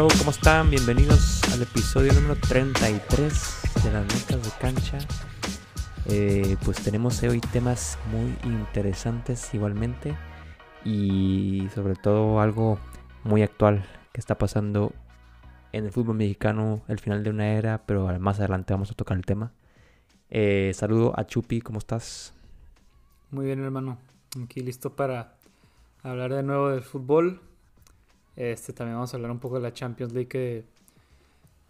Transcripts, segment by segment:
show? ¿Cómo están? Bienvenidos al episodio número 33 de las notas de cancha. Eh, pues tenemos hoy temas muy interesantes igualmente y sobre todo algo muy actual que está pasando en el fútbol mexicano, el final de una era, pero más adelante vamos a tocar el tema. Eh, saludo a Chupi, ¿cómo estás? Muy bien, hermano. Aquí listo para hablar de nuevo del fútbol. Este también vamos a hablar un poco de la Champions League que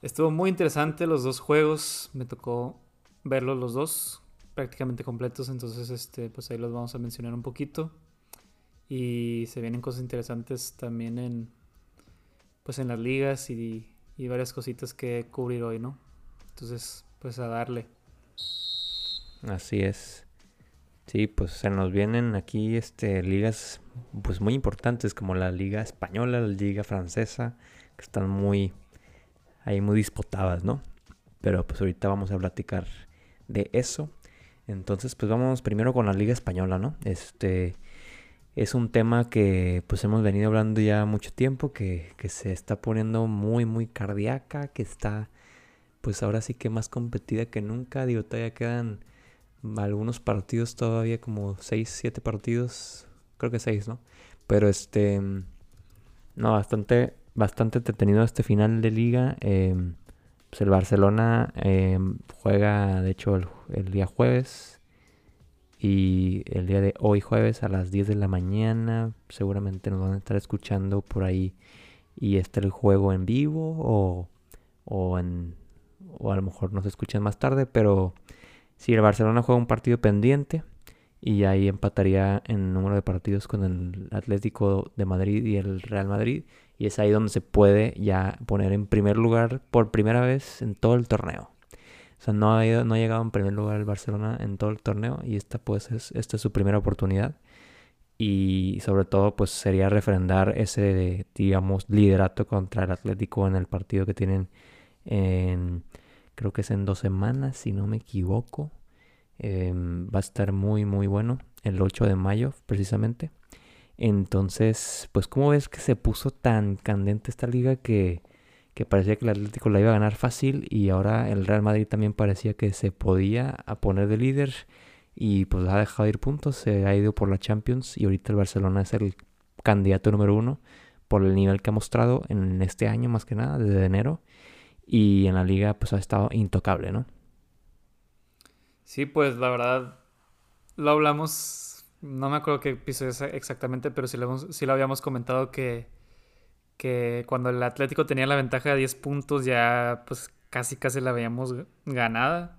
estuvo muy interesante los dos juegos. Me tocó verlos los dos prácticamente completos, entonces este pues ahí los vamos a mencionar un poquito. Y se vienen cosas interesantes también en pues en las ligas y, y varias cositas que cubrir hoy, ¿no? Entonces, pues a darle. Así es. Sí, pues se nos vienen aquí este ligas pues muy importantes como la liga española, la liga francesa, que están muy ahí muy disputadas, ¿no? Pero pues ahorita vamos a platicar de eso. Entonces, pues vamos primero con la liga española, ¿no? Este es un tema que pues hemos venido hablando ya mucho tiempo, que, que se está poniendo muy, muy cardíaca, que está pues ahora sí que más competida que nunca. Digo, todavía quedan algunos partidos todavía, como 6, 7 partidos, creo que 6, ¿no? Pero este, no, bastante, bastante entretenido este final de liga. Em, pues el Barcelona em, juega, de hecho, el, día jueves. Y el día de hoy jueves a las 10 de la mañana, seguramente nos van a estar escuchando por ahí. Y está el juego en vivo o, o, en, o a lo mejor nos escuchan más tarde, pero si el Barcelona juega un partido pendiente y ahí empataría en número de partidos con el Atlético de Madrid y el Real Madrid. Y es ahí donde se puede ya poner en primer lugar por primera vez en todo el torneo. O sea, no ha, no ha llegado en primer lugar el Barcelona en todo el torneo y esta pues es, esta es su primera oportunidad. Y sobre todo pues sería refrendar ese, digamos, liderato contra el Atlético en el partido que tienen en creo que es en dos semanas, si no me equivoco. Em, va a estar muy, muy bueno, el 8 de mayo precisamente. Entonces, pues como ves que se puso tan candente esta liga que, que parecía que el Atlético la iba a ganar fácil y ahora el Real Madrid también parecía que se podía poner de líder y pues ha dejado de ir puntos, se ha ido por la Champions y ahorita el Barcelona es el candidato número uno por el nivel que ha mostrado en este año más que nada, desde enero y en la liga pues ha estado intocable, ¿no? Sí, pues la verdad lo hablamos, no me acuerdo qué episodio es exactamente, pero sí lo, sí lo habíamos comentado que, que cuando el Atlético tenía la ventaja de 10 puntos ya pues casi casi la veíamos ganada.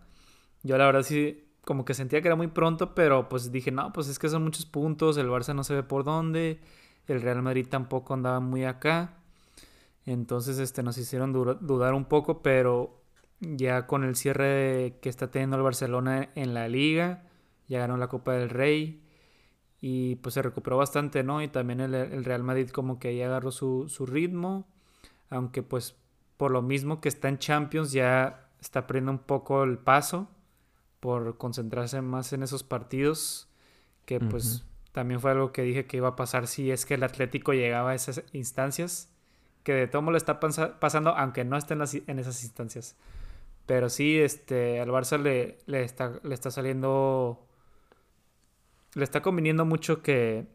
Yo la verdad sí como que sentía que era muy pronto, pero pues dije, no, pues es que son muchos puntos, el Barça no se ve por dónde, el Real Madrid tampoco andaba muy acá. Entonces este, nos hicieron dudar un poco, pero ya con el cierre que está teniendo el Barcelona en la liga, ya ganó la Copa del Rey y pues se recuperó bastante, ¿no? Y también el, Real Madrid como que ya agarró su, su, ritmo, aunque pues por lo mismo que está en Champions ya está perdiendo un poco el paso por concentrarse más en esos partidos, que pues también fue algo que dije que iba a pasar si es que el Atlético llegaba a esas instancias que de todo le está pasando, aunque no esté en, esas instancias. Pero sí, este, al Barça le, está, le está saliendo. Le está conviniendo mucho que,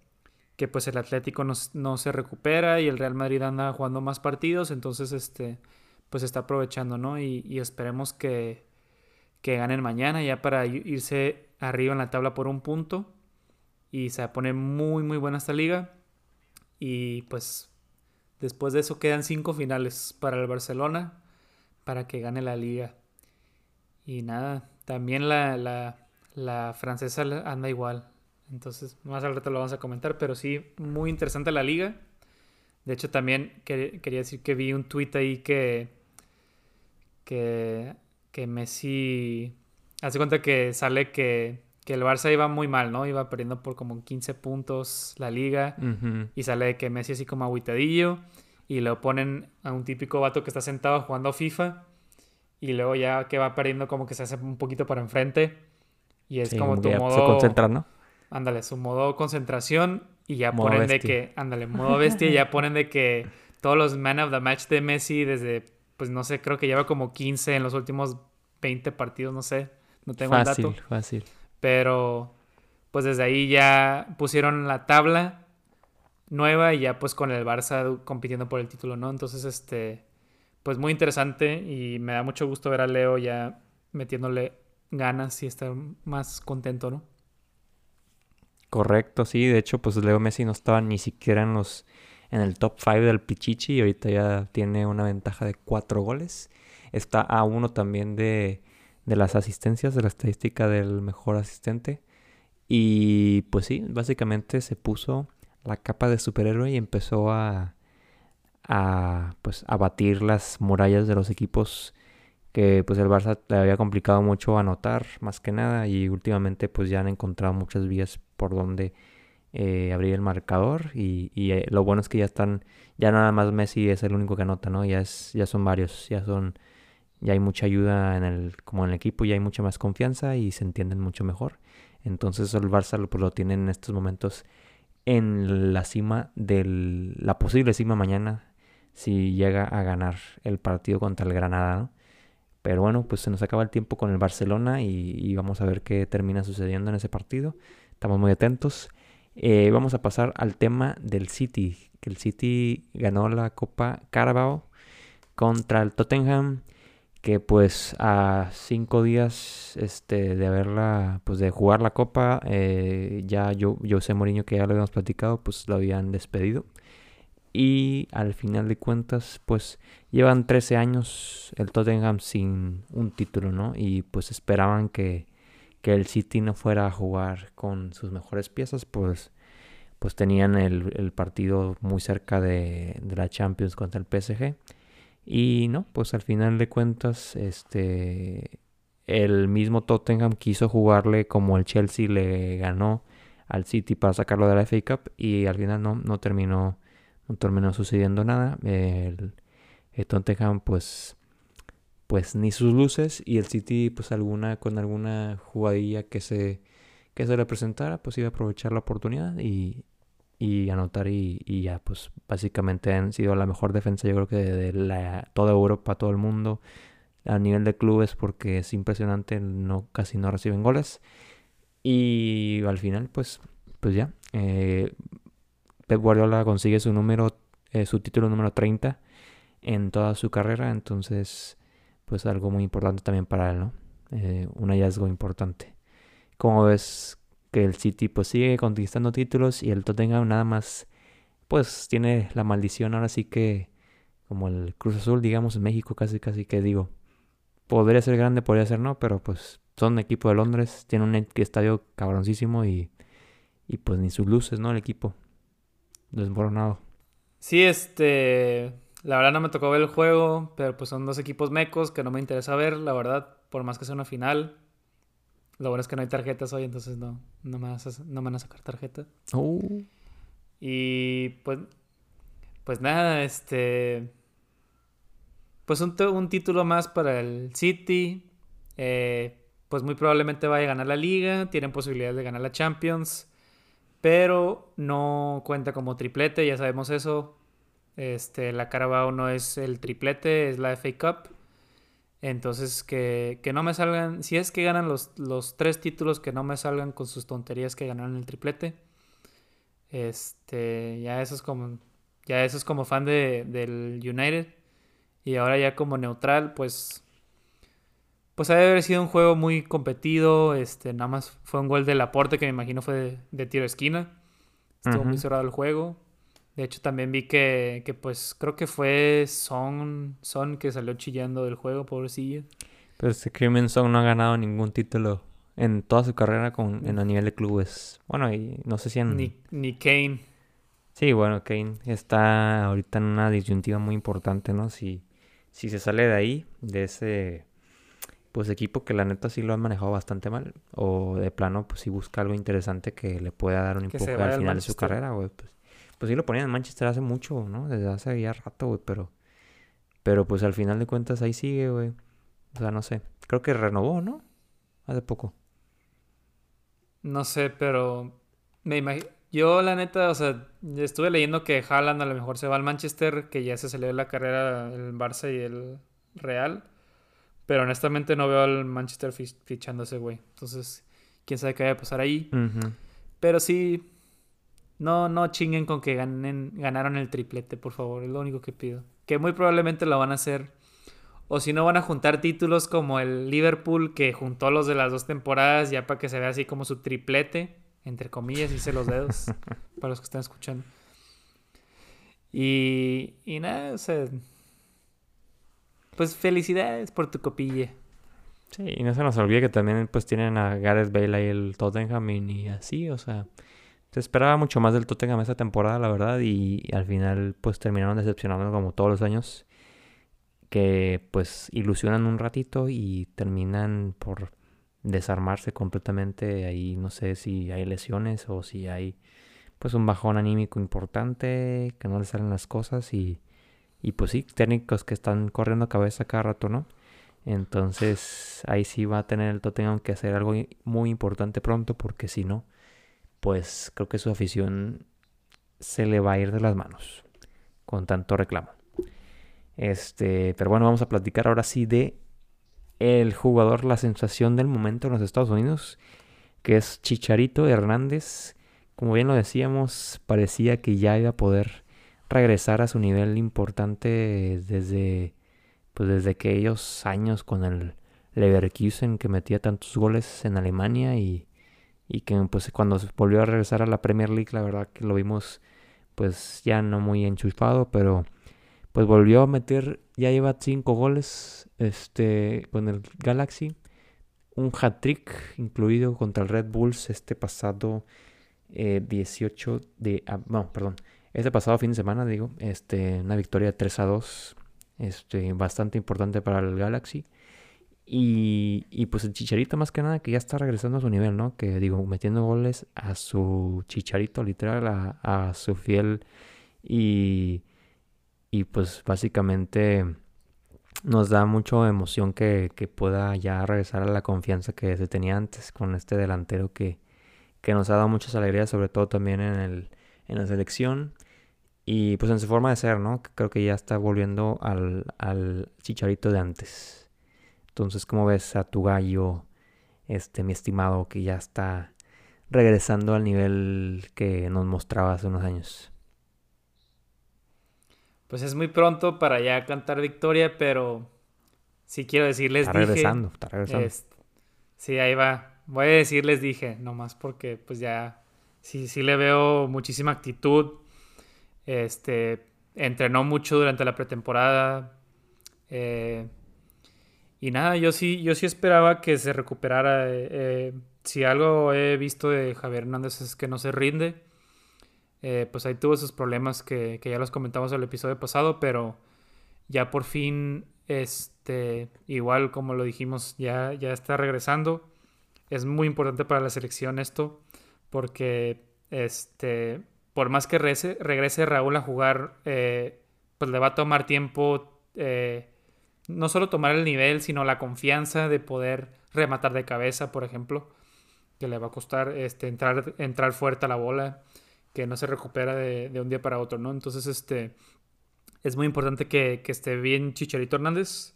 que pues el Atlético no, se recupera y el Real Madrid anda jugando más partidos. Entonces, este, pues está aprovechando, ¿no? Y, esperemos que, que ganen mañana ya para irse arriba en la tabla por un punto. Y se pone muy, muy buena esta liga. Y pues Después de eso quedan cinco finales para el Barcelona para que gane la liga. Y nada, también la, la, francesa anda igual. Entonces, más al rato lo vamos a comentar, pero sí, muy interesante la liga. De hecho, también quería decir que vi un tuit ahí que, que Messi hace cuenta que sale que que el Barça iba muy mal, ¿no? Iba perdiendo por como 15 puntos la liga y sale de que Messi así como aguitadillo y lo ponen a un típico vato que está sentado jugando FIFA y luego ya que va perdiendo como que se hace un poquito para enfrente y es como tu modo... Se concentra, ¿no? Ándale, su modo concentración y ya ponen de que, ándale, modo bestia y ya ponen de que todos los man of the match de Messi desde, pues no sé, creo que lleva como 15 en los últimos 20 partidos, no sé, no tengo fácil, el dato. Fácil, Pero pues desde ahí ya pusieron la tabla nueva y ya pues con el Barça compitiendo por el título, ¿no? Entonces, este, pues muy interesante y me da mucho gusto ver a Leo ya metiéndole ganas y estar más contento, ¿no? Correcto, sí. De hecho, pues Leo Messi no estaba ni siquiera en los en el top 5 del Pichichi y ahorita ya tiene una ventaja de 4 goles. Está a uno también de, de las asistencias, de la estadística del mejor asistente. Y pues sí, básicamente se puso la capa de superhéroe y empezó a, a pues a batir las murallas de los equipos que pues el Barça le había complicado mucho anotar más que nada y últimamente pues ya han encontrado muchas vías por donde eh, abrir el marcador y, y eh, lo bueno es que ya están ya nada más Messi es el único que anota no ya es ya son varios ya son ya hay mucha ayuda en el como en el equipo ya hay mucha más confianza y se entienden mucho mejor entonces el Barça pues, lo tiene en estos momentos en la cima de la posible cima mañana si llega a ganar el partido contra el Granada. Pero bueno, pues se nos acaba el tiempo con el Barcelona y, vamos a ver qué termina sucediendo en ese partido. Estamos muy atentos. Eh, vamos a pasar al tema del City, que el City ganó la Copa Carabao contra el Tottenham que pues a cinco días este, de haberla, pues de jugar la copa, eh, ya yo, José Mourinho, que ya lo habíamos platicado, pues lo habían despedido. Y al final de cuentas, pues llevan 13 años el Tottenham sin un título, ¿no? Y pues esperaban que, que el City no fuera a jugar con sus mejores piezas, pues, pues tenían el, el partido muy cerca de, de la Champions contra el PSG y no, pues al final de cuentas, este, el mismo Tottenham quiso jugarle como el Chelsea le ganó al City para sacarlo de la FA Cup y al final no, no terminó, no terminó sucediendo nada. El, Tottenham pues, pues ni sus luces y el City pues alguna, con alguna jugadilla que se, que se le presentara pues iba a aprovechar la oportunidad y, y anotar y, ya pues básicamente han sido la mejor defensa yo creo que de, la, toda Europa, todo el mundo a nivel de clubes porque es impresionante, no casi no reciben goles y al final pues pues ya eh, Pep Guardiola consigue su número eh, su título número 30 en toda su carrera entonces pues algo muy importante también para él, ¿no? Eh, un hallazgo importante. Como ves que el City pues sigue conquistando títulos y el Tottenham nada más pues tiene la maldición ahora sí que como el Cruz Azul digamos en México casi casi que digo podría ser grande podría ser no pero pues son equipo de Londres tiene un estadio cabroncísimo y y pues ni sus luces no el equipo desmoronado. Sí este la verdad no me tocó ver el juego pero pues son dos equipos mecos que no me interesa ver la verdad por más que sea una final lo bueno es que no hay tarjetas hoy, entonces no, no, me, no van a sacar tarjeta. Oh. Y pues, pues nada, este... Pues un, un título más para el City. Eh, pues muy probablemente vaya a ganar la liga. Tienen posibilidades de ganar la Champions. Pero no cuenta como triplete, ya sabemos eso. Este, la Carabao no es el triplete, es la FA Cup. Entonces, que, no me salgan, si es que ganan los, los, tres títulos, que no me salgan con sus tonterías que ganaron el triplete. Este, ya eso es como, ya eso es como fan de, del United. Y ahora ya como neutral, pues, pues ha de haber sido un juego muy competido. Este, nada más fue un gol de Laporte que me imagino fue de, tiro de esquina. Estuvo muy cerrado el juego. De hecho, también vi que, que pues creo que fue Son, Son que salió chillando del juego, pobrecillo. Pero este Crimen Son no ha ganado ningún título en toda su carrera con, en a nivel de clubes. Bueno, y no sé si en... Ni, ni Kane. Sí, bueno, Kane está ahorita en una disyuntiva muy importante, ¿no? Si, si se sale de ahí, de ese pues equipo que la neta sí lo han manejado bastante mal, o de plano, pues si busca algo interesante que le pueda dar un empuje al final de su carrera, güey, pues pues sí lo ponían en Manchester hace mucho, ¿no? Desde hace ya rato, güey, pero... Pero pues al final de cuentas ahí sigue, güey. O sea, no sé. Creo que renovó, ¿no? Hace poco. No sé, pero... Me Yo, la neta, o sea, estuve leyendo que Haaland a lo mejor se va al Manchester, que ya se salió de la carrera el Barça y el Real. Pero honestamente no veo al Manchester fichando ese güey. Entonces, quién sabe qué va a pasar ahí. Pero sí, no, no chinguen con que ganen, ganaron el triplete, por favor. Es lo único que pido. Que muy probablemente lo van a hacer. O si no, van a juntar títulos como el Liverpool, que juntó los de las dos temporadas, ya para que se vea así como su triplete, entre comillas, hice los dedos, para los que están escuchando. Y, y nada, o sea, pues felicidades por tu copilla. Sí, y no se nos olvide que también pues tienen a Gareth Bale y el Tottenham y así, o sea, se esperaba mucho más del Tottenham esta temporada, la verdad, y, al final pues terminaron decepcionando como todos los años, que pues ilusionan un ratito y terminan por desarmarse completamente, ahí no sé si hay lesiones o si hay pues un bajón anímico importante, que no les salen las cosas y y pues sí, técnicos que están corriendo cabeza cada rato, ¿no? Entonces ahí sí va a tener el Tottenham que hacer algo muy importante pronto porque si no, pues creo que su afición se le va a ir de las manos con tanto reclamo. Este, pero bueno, vamos a platicar ahora sí de el jugador, la sensación del momento en los Estados Unidos, que es Chicharito Hernández. Como bien lo decíamos, parecía que ya iba a poder regresar a su nivel importante desde pues desde aquellos años con el Leverkusen que metía tantos goles en Alemania y, y que pues cuando volvió a regresar a la Premier League la verdad que lo vimos pues ya no muy enchufado pero pues volvió a meter ya lleva cinco goles este con el Galaxy un hat trick incluido contra el Red Bulls este pasado 18 eh, de ah, no perdón este pasado fin de semana, digo, este, una victoria de 3 a 2, este, bastante importante para el Galaxy. Y, y, pues el Chicharito más que nada que ya está regresando a su nivel, ¿no? Que digo, metiendo goles a su Chicharito, literal, a, su fiel. Y, y pues básicamente nos da mucha emoción que, que, pueda ya regresar a la confianza que se tenía antes con este delantero que, que nos ha dado muchas alegrías, sobre todo también en, el, en la selección. Y pues en su forma de ser, ¿no? Creo que ya está volviendo al, al chicharito de antes. Entonces, ¿cómo ves a tu gallo, este, mi estimado, que ya está regresando al nivel que nos mostraba hace unos años? Pues es muy pronto para ya cantar victoria, pero sí quiero decirles. Está regresando, está regresando. sí, ahí va. Voy a decirles dije, nomás porque pues ya sí, sí le veo muchísima actitud este, entrenó mucho durante la pretemporada. Eh, y nada, yo sí, yo sí esperaba que se recuperara. Eh, eh, si algo he visto de Javier Hernández es que no se rinde. pues ahí tuvo esos problemas que, que, ya los comentamos en el episodio pasado, pero ya por fin, este, igual como lo dijimos, ya, ya está regresando. Es muy importante para la selección esto, porque este, por más que regrese, Raúl a jugar, eh, pues le va a tomar tiempo eh, no solo tomar el nivel, sino la confianza de poder rematar de cabeza, por ejemplo, que le va a costar este, entrar, entrar fuerte a la bola, que no se recupera de, un día para otro, ¿no? Entonces, este, es muy importante que, que esté bien Chicharito Hernández,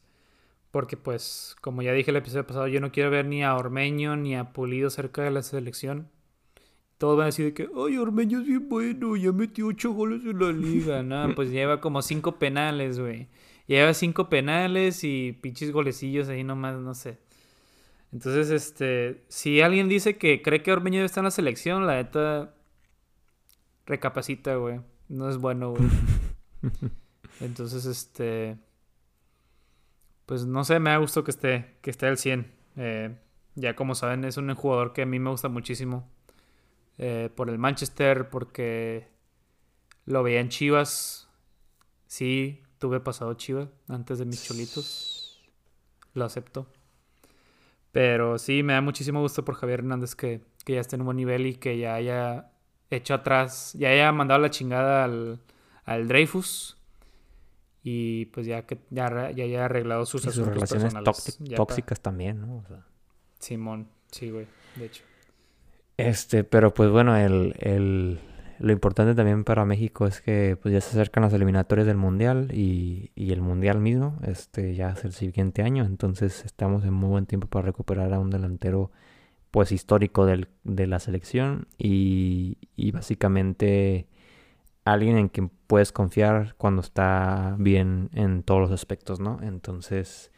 porque pues, como ya dije el episodio pasado, yo no quiero ver ni a Ormeño ni a Pulido cerca de la selección todos van a decir que, ay, Ormeño es bien bueno, ya metió ocho goles en la liga. no, pues lleva como cinco penales, güey. Lleva cinco penales y pinches golecillos ahí nomás, no sé. Entonces, este, si alguien dice que cree que Ormeño debe estar en la selección, la neta, recapacita, güey. No es bueno, güey. Entonces, este, pues no sé, me ha gustado que esté, que esté al 100. Eh, ya como saben, es un jugador que a mí me gusta muchísimo. Eh, por el Manchester, porque lo veía en Chivas. Sí, tuve pasado Chivas antes de mis cholitos. Lo acepto. Pero sí, me da muchísimo gusto por Javier Hernández que, ya esté en un buen nivel y que ya haya hecho atrás, ya haya mandado la chingada al, al Dreyfus. Y pues ya que ya, ya haya arreglado sus, sus relaciones tóxicas también, ¿no? Simón, sí, güey, de hecho. Este, pero pues bueno, el, el, lo importante también para México es que pues ya se acercan las eliminatorias del Mundial y, y, el Mundial mismo, este ya es el siguiente año, entonces estamos en muy buen tiempo para recuperar a un delantero pues histórico del, de la selección y, y básicamente alguien en quien puedes confiar cuando está bien en todos los aspectos, ¿no? Entonces,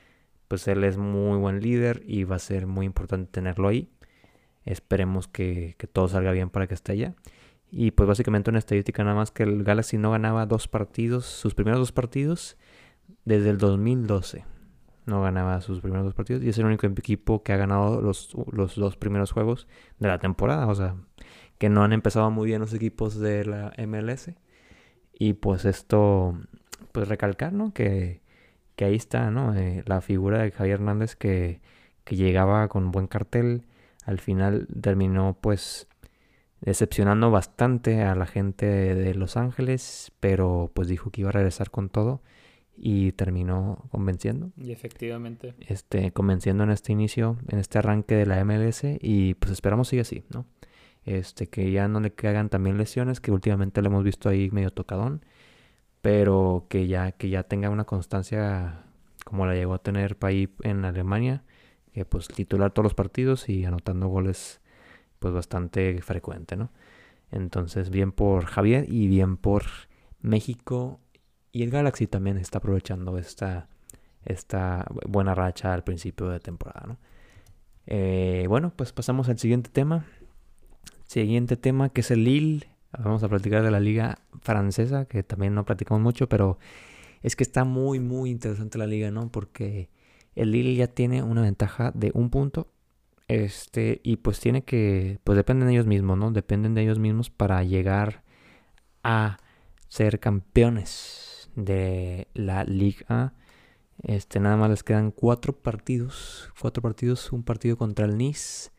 pues él es muy buen líder y va a ser muy importante tenerlo ahí. Esperemos que, que todo salga bien para que esté allá. Y pues básicamente una estadística nada más que el Galaxy no ganaba dos partidos, sus primeros dos partidos, desde el 2012. No ganaba sus primeros dos partidos y es el único equipo que ha ganado los, los dos primeros juegos de la temporada. O sea, que no han empezado muy bien los equipos de la MLS. Y pues esto, pues recalcar, ¿no? Que, que ahí está, ¿no? Eh, la figura de Javier Hernández que, que llegaba con buen cartel. Al final terminó pues decepcionando bastante a la gente de Los Ángeles, pero pues dijo que iba a regresar con todo y terminó convenciendo. Y efectivamente. Este, convenciendo en este inicio, en este arranque de la MLS y pues esperamos siga así, ¿no? este, que ya no le caigan también lesiones, que últimamente lo hemos visto ahí medio tocadón, pero que ya, que ya tenga una constancia como la llegó a tener ahí en Alemania, que pues titular todos los partidos y anotando goles pues bastante frecuente, ¿no? Entonces bien por Javier y bien por México y el Galaxy también está aprovechando esta, esta buena racha al principio de temporada, ¿no? Eh, bueno, pues pasamos al siguiente tema. Siguiente tema que es el Lille. Vamos a platicar de la liga francesa, que también no platicamos mucho, pero es que está muy, muy interesante la liga, ¿no? Porque el Lille ya tiene una ventaja de un punto. Este, y pues tiene que, pues dependen de ellos mismos, ¿no? Dependen de ellos mismos para llegar a ser campeones de la Liga. Este, nada más les quedan cuatro partidos. Cuatro partidos. Un partido contra el Nice.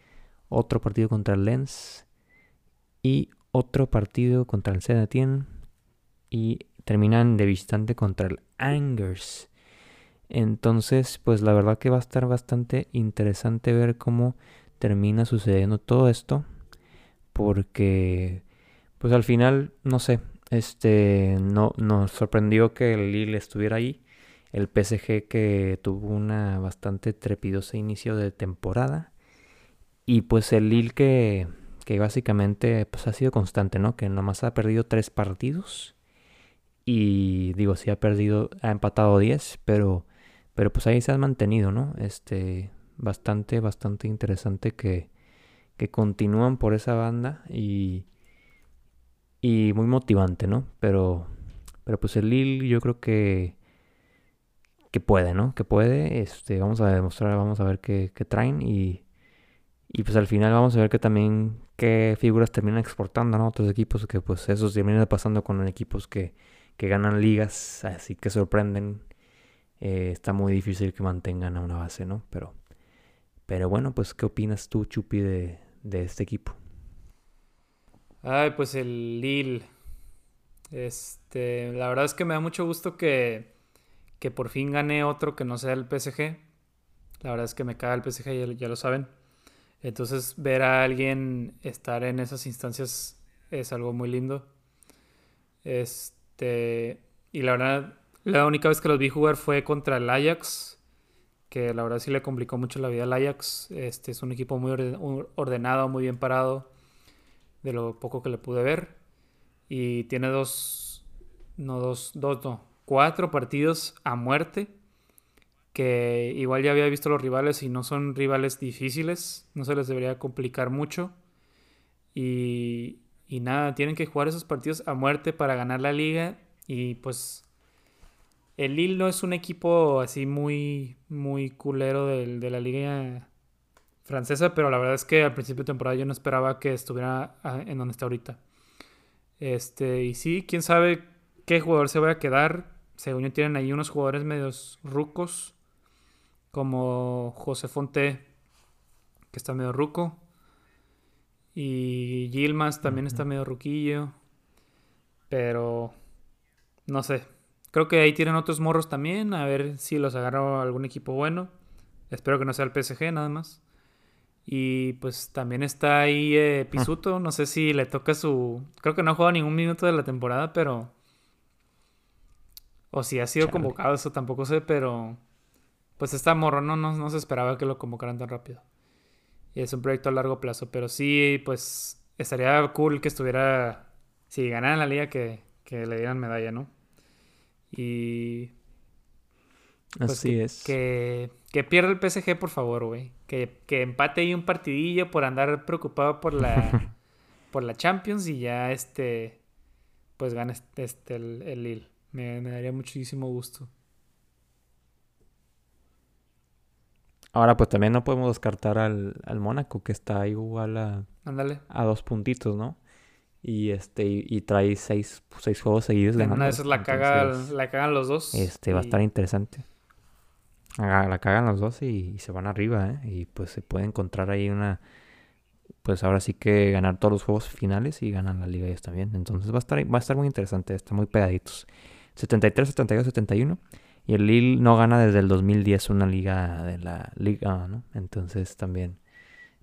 Otro partido contra el Lens y otro partido contra el saint y terminan de visitante contra el Angers. Entonces, pues la verdad que va a estar bastante interesante ver cómo termina sucediendo todo esto. Porque, pues al final, no sé, este, no, nos sorprendió que el Lille estuviera ahí. El PSG que tuvo una bastante trepidosa inicio de temporada. Y pues el Lille que que básicamente pues, ha sido constante, ¿no? Que nomás ha perdido tres partidos. Y digo, sí ha perdido, ha empatado 10, pero, pero pues ahí se han mantenido, ¿no? Este, bastante, bastante interesante que, que continúan por esa banda y, y muy motivante, ¿no? Pero, pero pues el Lille yo creo que, que puede, ¿no? Que puede, este, vamos a demostrar, vamos a ver qué, qué traen y, y pues al final vamos a ver que también qué figuras terminan exportando a otros equipos, que pues eso termina pasando con equipos que, que ganan ligas, así que sorprenden. Eh, está muy difícil que mantengan a una base, ¿no? Pero, pero bueno, pues ¿qué opinas tú, Chupi, de, de este equipo? Ay, pues el Lille. Este, la verdad es que me da mucho gusto que, que por fin gane otro que no sea el PSG. La verdad es que me caga el PSG, ya lo saben. Entonces ver a alguien estar en esas instancias es algo muy lindo. Este, y la verdad, la única vez que los vi jugar fue contra el Ajax, que la verdad sí le complicó mucho la vida al Ajax. Este es un equipo muy ordenado, muy bien parado, de lo poco que le pude ver. Y tiene dos, no dos, dos, no, cuatro partidos a muerte que igual ya había visto los rivales y no son rivales difíciles, no se les debería complicar mucho. Y, y nada, tienen que jugar esos partidos a muerte para ganar la liga. Y pues el Lille no es un equipo así muy, muy culero de, de la liga francesa, pero la verdad es que al principio de temporada yo no esperaba que estuviera ah, en donde está ahorita. Este, y sí, quién sabe qué jugador se va a quedar. Según yo tienen ahí unos jugadores medios rucos como José Fonte, que está medio ruco. Y Gilmas también está medio ruquillo. Pero no sé. Creo que ahí tienen otros morros también. A ver si los agarro algún equipo bueno. Espero que no sea el PSG nada más. Y pues también está ahí eh, Pisuto. No sé si le toca su. Creo que no ha jugado ningún minuto de la temporada, pero. O si ha sido convocado, eso tampoco sé, pero. Pues está morro, no, no, se esperaba que lo convocaran tan rápido. Y es un proyecto a largo plazo, pero sí, pues estaría cool que estuviera. Si ganaran la liga, que, que le dieran medalla, ¿no? Y pues Así es. Que, que pierda el PSG, por favor, güey. Que, empate ahí un partidillo por andar preocupado por la, por la Champions y ya este, pues gane este, este el, el Lille. Me, daría muchísimo gusto. Ahora, pues también no podemos descartar al, al Mónaco, que está igual a, Ándale. a dos puntitos, ¿no? Y este y, trae seis, seis juegos seguidos ganando. Una de la, caga, la cagan los dos. Este va a estar interesante. La cagan los dos y, se van arriba, ¿eh? Y pues se puede encontrar ahí una... Pues ahora sí que ganar todos los juegos finales y ganan la liga ellos también. Entonces va a estar, va a estar muy interesante, está muy pegaditos. 73, 72, 71. Y el Lille no gana desde el 2010 una liga de la liga, ¿no? Entonces también,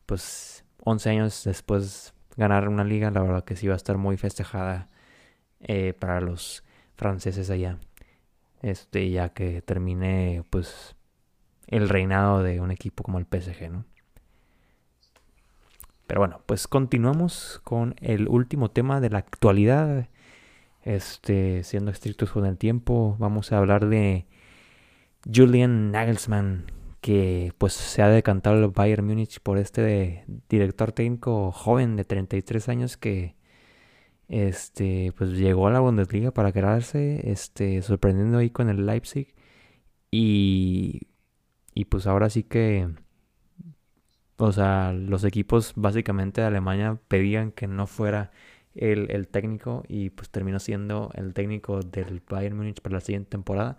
pues 11 años después ganar una liga, la verdad que sí va a estar muy festejada eh, para los franceses allá. Este, ya que termine, pues, el reinado de un equipo como el PSG, ¿no? Pero bueno, pues continuamos con el último tema de la actualidad. Este, siendo estrictos con el tiempo, vamos a hablar de Julian Nagelsmann, que pues se ha decantado el Bayern Múnich por este director técnico joven de 33 años que este pues llegó a la Bundesliga para quedarse, este sorprendiendo ahí con el Leipzig y y pues ahora sí que, o sea, los equipos básicamente de Alemania pedían que no fuera el, técnico y pues terminó siendo el técnico del Bayern Múnich para la siguiente temporada.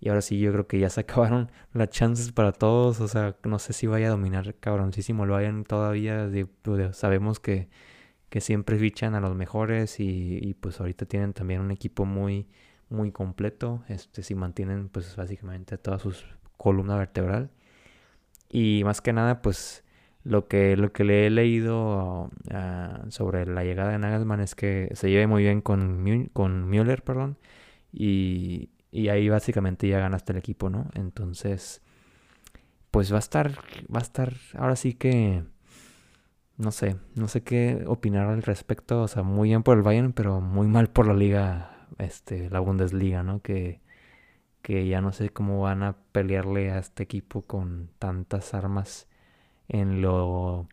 Y ahora sí yo creo que ya se acabaron las chances para todos. O sea, no sé si vaya a dominar cabroncísimo lo vayan todavía. sabemos que, que siempre fichan a los mejores y, y, pues ahorita tienen también un equipo muy, muy completo. Este, si mantienen pues básicamente todas sus columna vertebral. Y más que nada, pues lo que, lo que le he leído ah, sobre la llegada de Nagelsmann es que se lleve muy bien con, con Müller, perdón. Y, y ahí básicamente ya ganaste el equipo, ¿no? Entonces, pues va a estar, va a estar, ahora sí que, no sé, no sé qué opinar al respecto. O sea, muy bien por el Bayern, pero muy mal por la liga, este, la Bundesliga, ¿no? Que que ya no sé cómo van a pelearle a este equipo con tantas armas en lo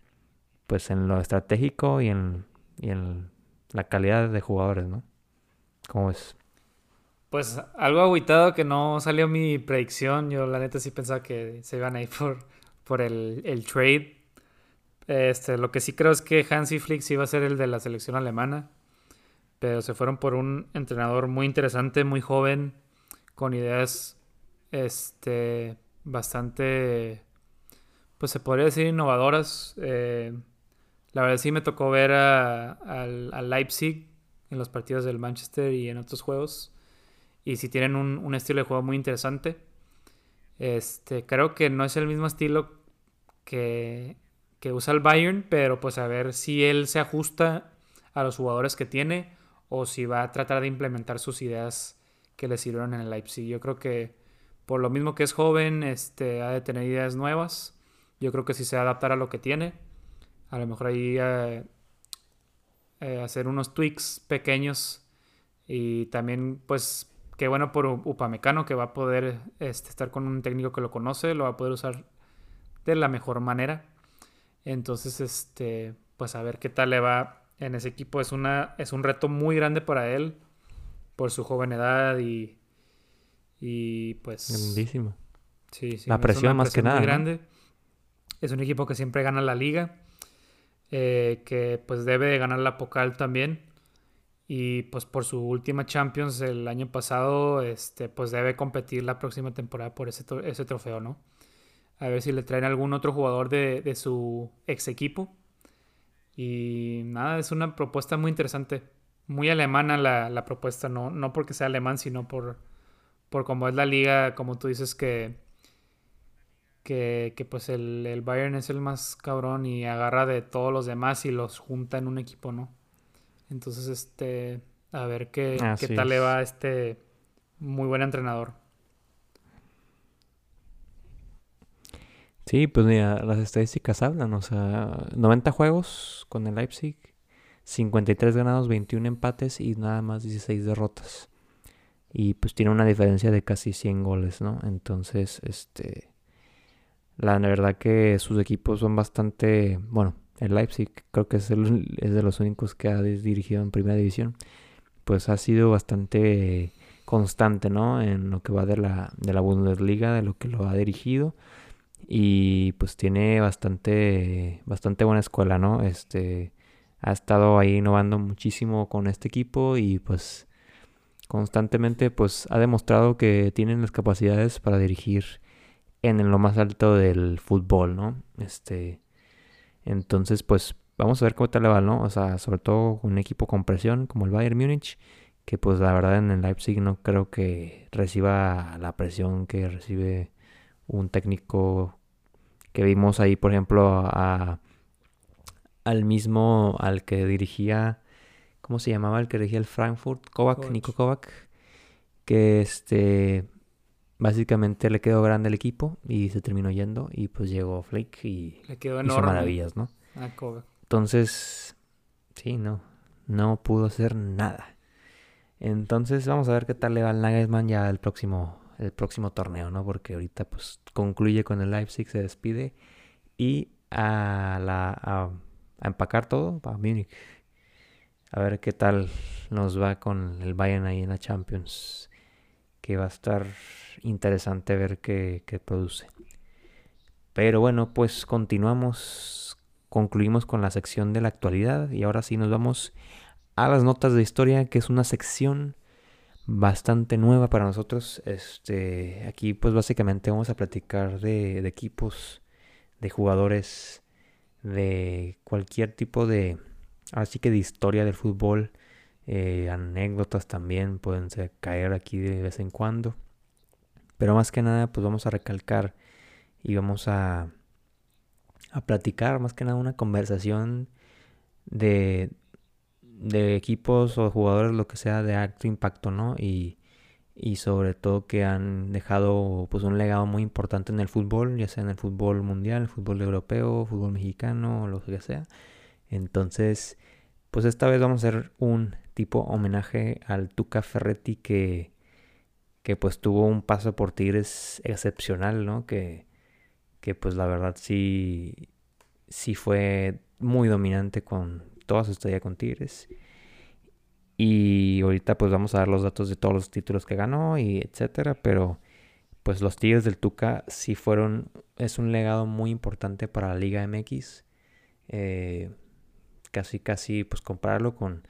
pues en lo estratégico y en, y en la calidad de jugadores, ¿no? ¿Cómo es? Pues algo aguitado que no salió mi predicción. Yo la neta sí pensaba que se iban a ir por, el, el trade. Este, lo que sí creo es que Hansi Flick sí iba a ser el de la selección alemana. Pero se fueron por un entrenador muy interesante, muy joven, con ideas este, bastante, pues se podría decir innovadoras. Eh, la verdad sí me tocó ver a, Leipzig en los partidos del Manchester y en otros juegos. Y si tienen un, estilo de juego muy interesante. Este, creo que no es el mismo estilo que, que usa el Bayern, pero pues a ver si él se ajusta a los jugadores que tiene o si va a tratar de implementar sus ideas que le sirvieron en el Leipzig. Yo creo que por lo mismo que es joven, este, ha de tener ideas nuevas. Yo creo que si se adaptará a lo que tiene, a lo mejor ahí eh, eh, hacer unos tweaks pequeños y también pues qué bueno por Upamecano que va a poder este, estar con un técnico que lo conoce, lo va a poder usar de la mejor manera. Entonces, este, pues a ver qué tal le va en ese equipo. Es, una, es un reto muy grande para él por su joven edad y, y pues... Grandísimo. Sí, sí. La presión más que nada. grande. Es un equipo que siempre gana la liga, eh, que pues debe de ganar la Pocal también. Y pues por su última Champions el año pasado, este, pues debe competir la próxima temporada por ese, ese trofeo, ¿no? A ver si le traen algún otro jugador de, de su ex equipo. Y nada, es una propuesta muy interesante muy alemana la, propuesta, no, no porque sea alemán, sino por, por cómo es la liga, como tú dices, que, que, que pues el, el, Bayern es el más cabrón y agarra de todos los demás y los junta en un equipo, ¿no? Entonces, este, a ver qué, qué tal le va a este muy buen entrenador. Sí, pues mira, las estadísticas hablan, o sea, 90 juegos con el Leipzig, 53 ganados, 21 empates y nada más 16 derrotas. Y pues tiene una diferencia de casi 100 goles, ¿no? Entonces, este, la verdad que sus equipos son bastante, bueno, el Leipzig creo que es, es de los únicos que ha dirigido en primera división, pues ha sido bastante constante, ¿no? En lo que va de la, de la Bundesliga, de lo que lo ha dirigido y pues tiene bastante bastante buena escuela, ¿no? Este ha estado ahí innovando muchísimo con este equipo y pues constantemente pues ha demostrado que tienen las capacidades para dirigir en lo más alto del fútbol, ¿no? Este entonces pues vamos a ver cómo tal le va, ¿no? O sea, sobre todo un equipo con presión como el Bayern Múnich, que pues la verdad en el Leipzig no creo que reciba la presión que recibe un técnico que vimos ahí, por ejemplo, a, al mismo, al que dirigía, ¿cómo se llamaba? El que dirigía el Frankfurt, Kovac, Nico Kovac, que este, básicamente le quedó grande el equipo y se terminó yendo y pues llegó Flake y le quedó hizo maravillas, ¿no? Entonces, sí, no, no pudo hacer nada. Entonces vamos a ver qué tal le va al Nagelsmann ya el próximo el próximo torneo, ¿no? Porque ahorita pues concluye con el Leipzig, se despide y a, la, a, empacar todo para Múnich. A ver qué tal nos va con el Bayern ahí en la Champions. Que va a estar interesante ver qué, produce. Pero bueno, pues continuamos, concluimos con la sección de la actualidad y ahora sí nos vamos a las notas de historia, que es una sección bastante nueva para nosotros. Este, aquí pues básicamente vamos a platicar de, equipos, de jugadores, de cualquier tipo de, así que de historia del fútbol, eh, anécdotas también pueden caer aquí de vez en cuando. Pero más que nada pues vamos a recalcar y vamos a, a platicar más que nada una conversación de, de equipos o jugadores, lo que sea, de alto impacto, ¿no? Y, y sobre todo que han dejado pues un legado muy importante en el fútbol, ya sea en el fútbol mundial, fútbol europeo, fútbol mexicano, lo que sea. Entonces, pues esta vez vamos a hacer un tipo homenaje al Tuca Ferretti que, que pues tuvo un paso por Tigres excepcional, ¿no? Que, que pues la verdad sí, sí fue muy dominante con, toda su estadía con Tigres. Y ahorita pues vamos a dar los datos de todos los títulos que ganó y etcétera, pero pues los Tigres del Tuca sí fueron, es un legado muy importante para la Liga MX. Eh, casi casi pues compararlo con,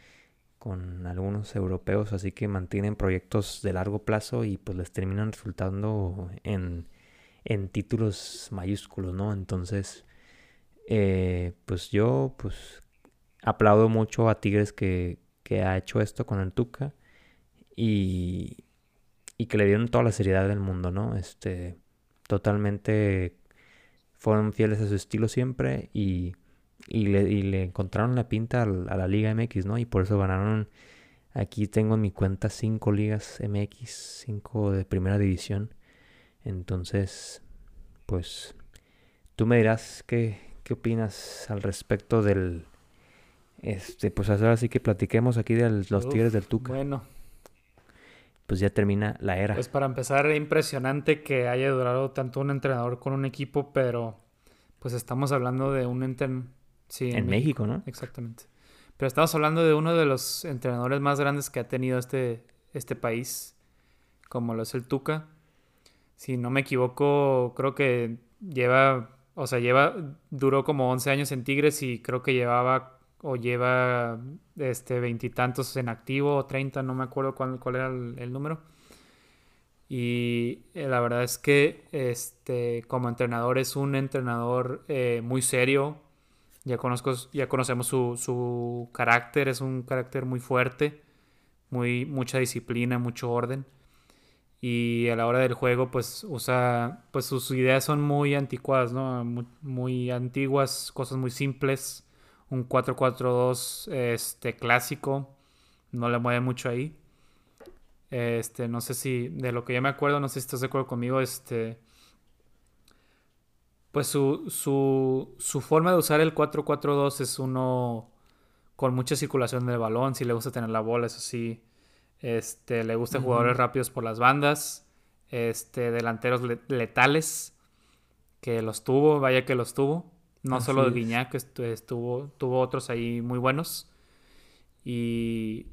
con algunos europeos, así que mantienen proyectos de largo plazo y pues les terminan resultando en, en títulos mayúsculos, ¿no? Entonces, eh, pues yo pues aplaudo mucho a Tigres que, ha hecho esto con el Tuca y, y que le dieron toda la seriedad del mundo, ¿no? Este, totalmente fueron fieles a su estilo siempre y, y, le, y le, encontraron la pinta a la, Liga MX, ¿no? Y por eso ganaron, aquí tengo en mi cuenta cinco ligas MX, cinco de primera división. Entonces, pues, tú me dirás qué, qué opinas al respecto del, este, pues ahora sí que platiquemos aquí de los Tigres del Tuca. Bueno. Pues ya termina la era. Pues para empezar, impresionante que haya durado tanto un entrenador con un equipo, pero pues estamos hablando de un entrenador... Sí, en, México, ¿no? Exactamente. Pero estamos hablando de uno de los entrenadores más grandes que ha tenido este, este país, como lo es el Tuca. Si no me equivoco, creo que lleva, o sea, lleva, duró como 11 años en Tigres y creo que llevaba o lleva este veintitantos en activo o treinta, no me acuerdo cuál, cuál era el, número. Y eh, la verdad es que este, como entrenador es un entrenador eh, muy serio. Ya, conozco, ya conocemos su, su, carácter, es un carácter muy fuerte, muy, mucha disciplina, mucho orden. y a la hora del juego pues usa pues sus ideas son muy anticuadas no muy, antiguas cosas muy simples. Un 4-4-2 este clásico no le mueve mucho ahí. Este no sé si de lo que yo me acuerdo no sé si estás de acuerdo conmigo este pues su, su, su forma de usar el 4-4-2 es uno con mucha circulación del balón si le gusta tener la bola eso sí este, le gusta jugadores rápidos por las bandas. Este, delanteros letales. Que los tuvo, vaya que los tuvo. No solo de Guiñac, estuvo, tuvo otros ahí muy buenos. Y,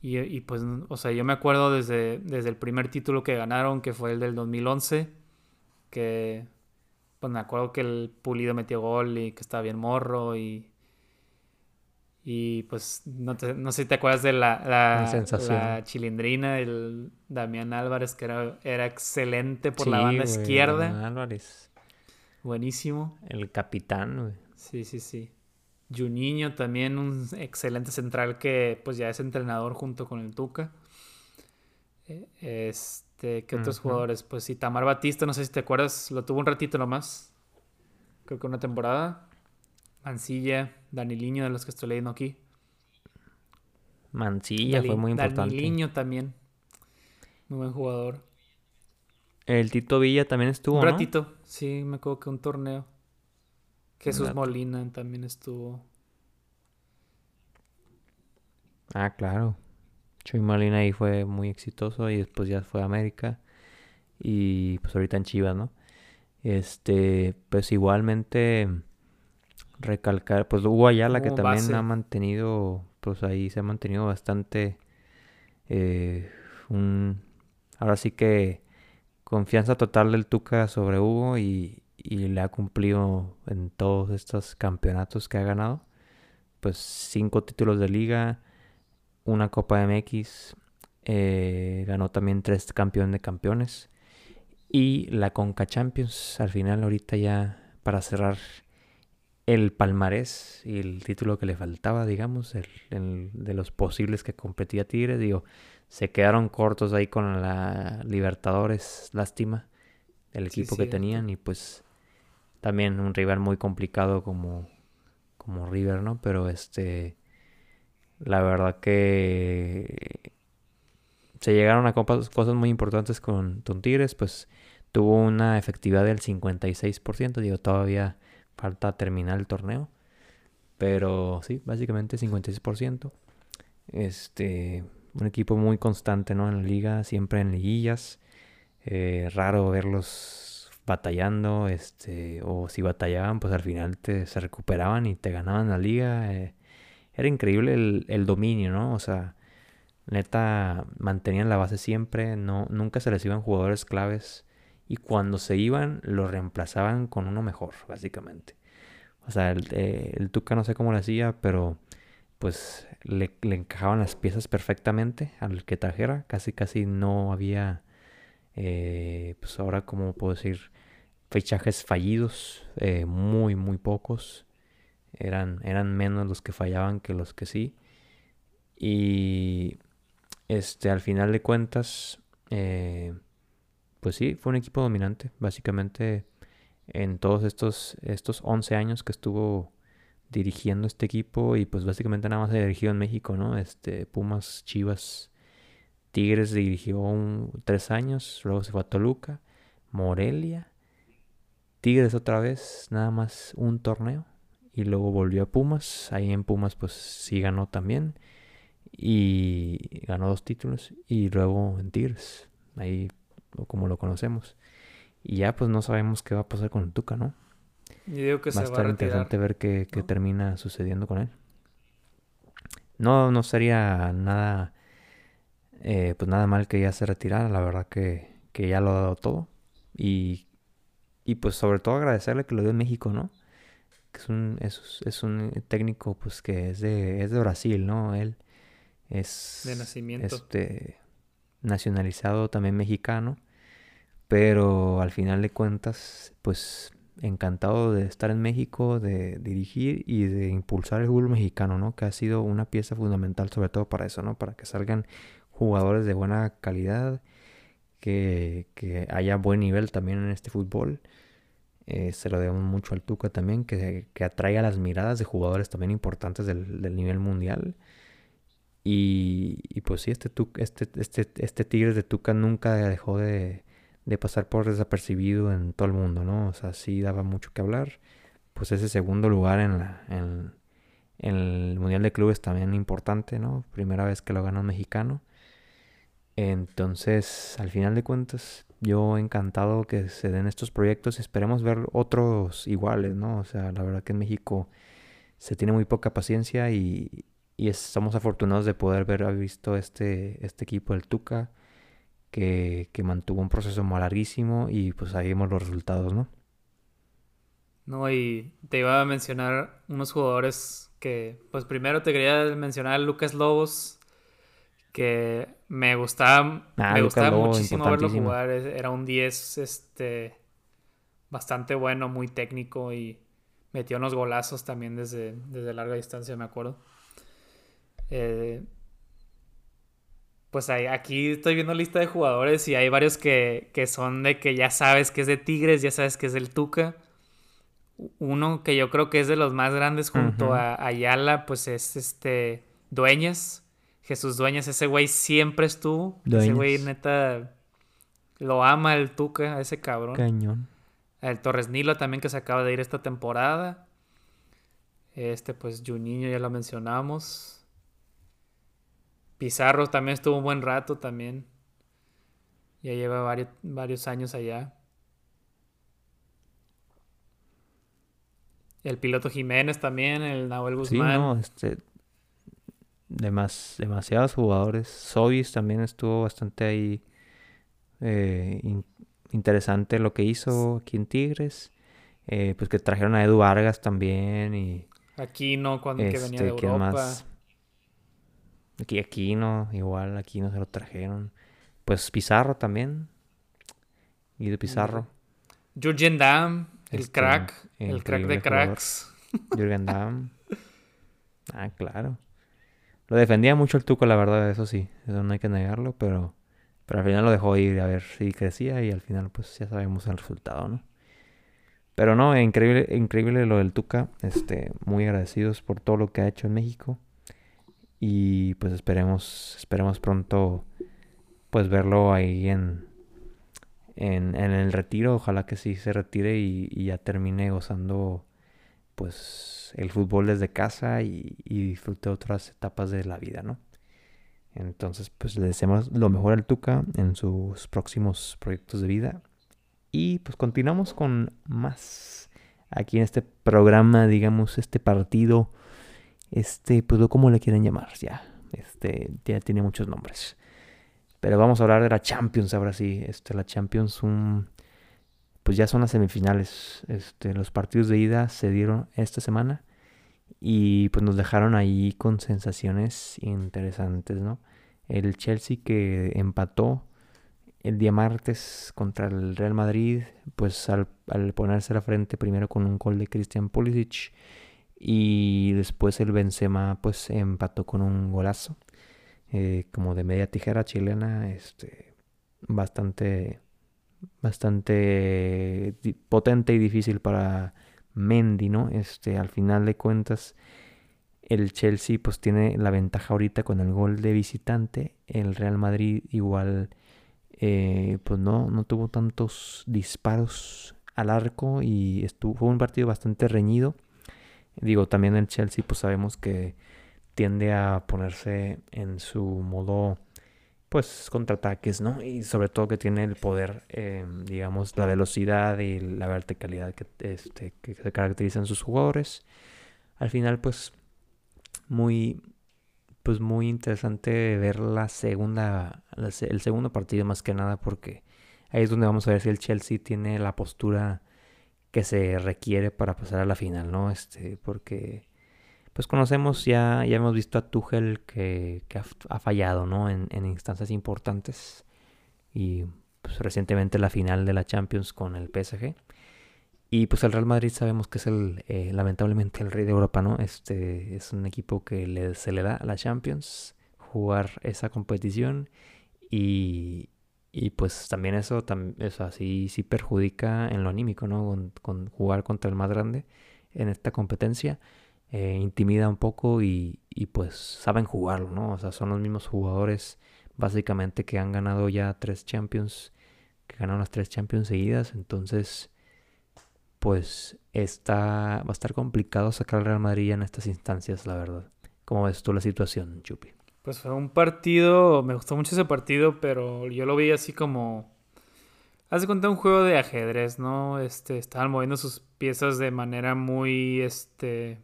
y, pues, o sea, yo me acuerdo desde, desde el primer título que ganaron, que fue el del 2011, que pues me acuerdo que el Pulido metió gol y que estaba bien morro y y pues no, no sé si te acuerdas de la, la, chilindrina del Damián Álvarez, que era, era excelente por la banda izquierda. Damián Álvarez. Buenísimo. El capitán, güey. Sí, sí, sí. Juninho también, un excelente central que pues ya es entrenador junto con el Tuca. E, este, ¿qué otros jugadores? Pues sí, Tamar Batista, no sé si te acuerdas, lo tuvo un ratito nomás. Creo que una temporada. Mancilla, Daniliño de los que estoy leyendo aquí. Mancilla fue muy importante. Daniliño también. Muy buen jugador. El Tito Villa también estuvo. Un ratito, sí, me acuerdo que un torneo. Jesús Molina también estuvo. Ah, claro. Chuy Molina ahí fue muy exitoso y después ya fue a América. Y pues ahorita en Chivas, ¿no? Este, pues igualmente recalcar, pues Hugo Ayala que también ha mantenido, pues ahí se ha mantenido bastante, eh, un, ahora sí que confianza total del Tuca sobre Hugo y, y, le ha cumplido en todos estos campeonatos que ha ganado, pues cinco títulos de liga, una Copa MX, eh, ganó también tres campeones de campeones y la Conca Champions al final ahorita ya para cerrar el palmarés y el título que le faltaba, digamos, el, de los posibles que competía Tigres, digo, se quedaron cortos ahí con la Libertadores, lástima, el equipo que tenían y pues también un rival muy complicado como, como River, ¿no? Pero este, la verdad que se llegaron a cosas muy importantes con, con Tigres, pues tuvo una efectividad del 56%, digo, todavía Falta terminar el torneo. Pero sí, básicamente 56%. Este, un equipo muy constante, ¿no? En la liga, siempre en liguillas. Eh, raro verlos batallando, este, o si batallaban, pues al final te, se recuperaban y te ganaban la liga. Eh, era increíble el, el, dominio, ¿no? O sea, neta, mantenían la base siempre, no, nunca se les iban jugadores claves y cuando se iban lo reemplazaban con uno mejor, básicamente. O sea, el, eh, el Tuca no sé cómo lo hacía, pero pues le, encajaban las piezas perfectamente al que trajera. Casi, casi no había, eh, pues ahora, como puedo decir? Fichajes fallidos, eh, muy, muy pocos. Eran, eran menos los que fallaban que los que sí. Y este, al final de cuentas, pues sí, fue un equipo dominante. Básicamente, en todos estos, estos 11 años que estuvo dirigiendo este equipo y pues básicamente nada más se dirigió en México, ¿no? Este, Pumas, Chivas, Tigres dirigió tres años, luego se fue a Toluca, Morelia, Tigres otra vez, nada más un torneo y luego volvió a Pumas, ahí en Pumas pues sí ganó también y ganó dos títulos y luego en Tigres, ahí como lo conocemos. Y ya pues no sabemos qué va a pasar con el Tuca, ¿no? digo que va a estar interesante ver qué, termina sucediendo con él. No, no sería nada, eh, pues nada mal que ya se retirara, la verdad que, que ya lo ha dado todo. Y, y pues sobre todo agradecerle que lo dio en México, ¿no? Que es un, es, es un técnico pues que es de, es de Brasil, ¿no? Él es... De nacimiento. Este, nacionalizado también mexicano, pero al final de cuentas, pues encantado de estar en México, de dirigir y de impulsar el fútbol mexicano, ¿no? Que ha sido una pieza fundamental sobre todo para eso, ¿no? Para que salgan jugadores de buena calidad que, que haya buen nivel también en este fútbol. Eh, se lo debemos mucho al Tuca también, que, que atraiga las miradas de jugadores también importantes del, del nivel mundial. Y, pues sí, este, este, este, este Tigres de Tuca nunca dejó de, de, pasar por desapercibido en todo el mundo, ¿no? O sea, sí daba mucho que hablar. Pues ese segundo lugar en, la, en el Mundial de Clubes también importante, ¿no? Primera vez que lo gana un mexicano. Entonces, al final de cuentas, yo encantado que se den estos proyectos. Esperemos ver otros iguales, ¿no? O sea, la verdad que en México se tiene muy poca paciencia y, y estamos afortunados de poder haber visto este, este equipo del Tuca que, que mantuvo un proceso muy larguísimo y pues ahí vimos los resultados, ¿no? No, y te iba a mencionar unos jugadores que, pues primero te quería mencionar a Lucas Lobos, que me gustaba, ah, me gustaba muchísimo verlo jugar. Era un 10 este, bastante bueno, muy técnico y metió unos golazos también desde, desde larga distancia, me acuerdo. Eh, pues aquí estoy viendo lista de jugadores y hay varios que, que, son de que ya sabes que es de Tigres, ya sabes que es del Tuca. Uno que yo creo que es de los más grandes junto a Ayala, pues es este Dueñas Jesús Dueñas, ese güey siempre estuvo. Ese güey neta lo ama el Tuca, ese cabrón. Cañón. El Torres Nilo también que se acaba de ir esta temporada. Este, pues Juninho ya lo mencionamos. Pizarro también estuvo un buen rato también. Ya lleva varios, varios años allá. El piloto Jiménez también, el Nahuel Guzmán. Sí, no, este, demasiados jugadores. Sobis también estuvo bastante ahí eh, interesante lo que hizo aquí en Tigres. Eh, pues que trajeron a Edu Vargas también y... Aquino cuando que venía de este, Europa. Aquí Aquino, igual Aquino se lo trajeron. Pues Pizarro también. Guido Pizarro. Jurgen Damm, el este, crack, el crack de cracks. Jurgen Damm. Ah, claro. Lo defendía mucho el Tuco, la verdad, eso sí, eso no hay que negarlo, pero, pero al final lo dejó ir a ver si crecía y al final pues ya sabemos el resultado, ¿no? Pero no, increíble, increíble lo del Tuca, este, muy agradecidos por todo lo que ha hecho en México y pues esperemos, esperemos pronto pues verlo ahí en, en, en el retiro, ojalá que sí se retire y, y ya termine gozando pues el fútbol desde casa y, y disfrute otras etapas de la vida, ¿no? Entonces, pues le deseamos lo mejor al Tuca en sus próximos proyectos de vida. Y pues continuamos con más aquí en este programa, digamos, este partido, este, pues como le quieren llamar, ya, este, ya tiene muchos nombres. Pero vamos a hablar de la Champions ahora sí, este, la Champions, un, pues ya son las semifinales. Este, los partidos de ida se dieron esta semana y pues nos dejaron ahí con sensaciones interesantes, ¿no? El Chelsea que empató el día martes contra el Real Madrid, pues al, ponerse la frente primero con un gol de Christian Pulisic y después el Benzema pues empató con un golazo eh, como de media tijera chilena, este bastante bastante potente y difícil para Mendy, ¿no? Este, al final de cuentas, el Chelsea pues tiene la ventaja ahorita con el gol de visitante. El Real Madrid igual, eh, pues no, no tuvo tantos disparos al arco y estuvo, fue un partido bastante reñido. Digo, también el Chelsea pues sabemos que tiende a ponerse en su modo pues contraataques, ¿no? Y sobre todo que tiene el poder, eh, digamos, la velocidad y la verticalidad que, este, que se caracterizan sus jugadores. Al final, pues, muy, pues muy interesante ver la segunda, el segundo partido más que nada porque ahí es donde vamos a ver si el Chelsea tiene la postura que se requiere para pasar a la final, ¿no? Este, porque pues conocemos ya, ya hemos visto a Tuchel que, ha, fallado, ¿no? En, instancias importantes. Y pues recientemente la final de la Champions con el PSG. Y pues el Real Madrid sabemos que es el, eh, lamentablemente el rey de Europa, ¿no? Este es un equipo que se le da a la Champions jugar esa competición y, Y pues también eso, eso así sí perjudica en lo anímico, ¿no? Con, jugar contra el más grande en esta competencia. Eh, intimida un poco y, y, pues saben jugarlo, ¿no? O sea, son los mismos jugadores básicamente que han ganado ya tres Champions, que ganaron las tres Champions seguidas. Entonces, pues está, va a estar complicado sacar al Real Madrid en estas instancias, la verdad. ¿Cómo ves tú la situación, Chupi? Pues fue un partido, me gustó mucho ese partido, pero yo lo vi así como... Haz de cuenta un juego de ajedrez, ¿no? Este, estaban moviendo sus piezas de manera muy, este,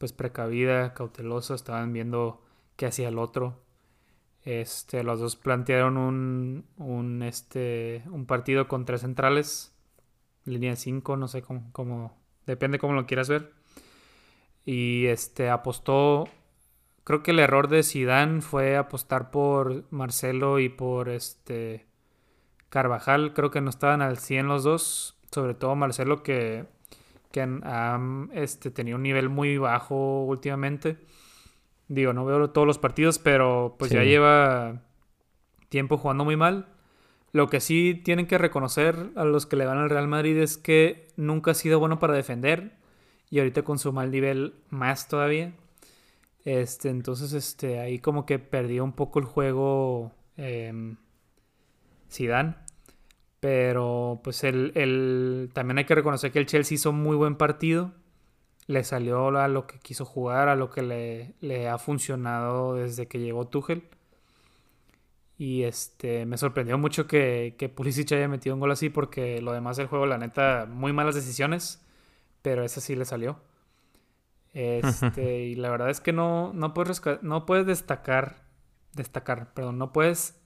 pues precavida, cautelosa, estaban viendo qué hacía el otro. Este, los dos plantearon un, un, este, un partido con tres centrales, línea 5, no sé cómo, cómo, depende cómo lo quieras ver. Y este, apostó Creo que el error de Zidane fue apostar por Marcelo y por este Carvajal. Creo que no estaban al 100 los dos. Sobre todo Marcelo que, que han este, tenido un nivel muy bajo últimamente. Digo, no veo todos los partidos, pero pues ya lleva tiempo jugando muy mal. Lo que sí tienen que reconocer a los que le van al Real Madrid es que nunca ha sido bueno para defender. Y ahorita con su mal nivel más todavía. Este, entonces, este, ahí como que perdió un poco el juego eh, Zidane. Pero pues el, también hay que reconocer que el Chelsea hizo muy buen partido. Le salió a lo que quiso jugar, a lo que le, le ha funcionado desde que llegó Tuchel. Y este, me sorprendió mucho que, que Pulisic haya metido un gol así porque lo demás del juego, la neta, muy malas decisiones. Pero ese sí le salió. Este, y la verdad es que no, no, puedes, no puedes destacar, destacar, perdón, no puedes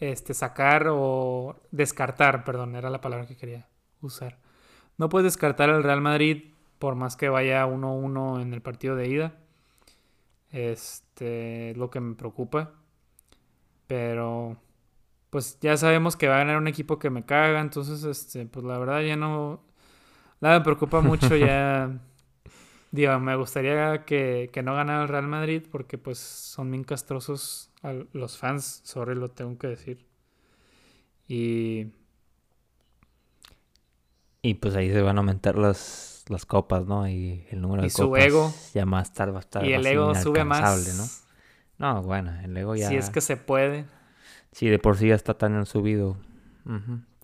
este, sacar o descartar, perdón, era la palabra que quería usar. No puedes descartar al Real Madrid por más que vaya 1-1 en el partido de ida. Este es lo que me preocupa. Pero pues ya sabemos que va a ganar un equipo que me caga, entonces este pues la verdad ya no nada me preocupa mucho ya Digo, me gustaría que, no ganara el Real Madrid porque pues son bien castrosos los fans, sobre lo tengo que decir. Y... Y pues ahí se van a aumentar las, las copas, ¿no? Y el número de y su ego. Ya más tarde va a estar Y el ego sube más. ¿no? No, bueno, el ego ya... Si es que se puede. Sí, de por sí ya está tan subido.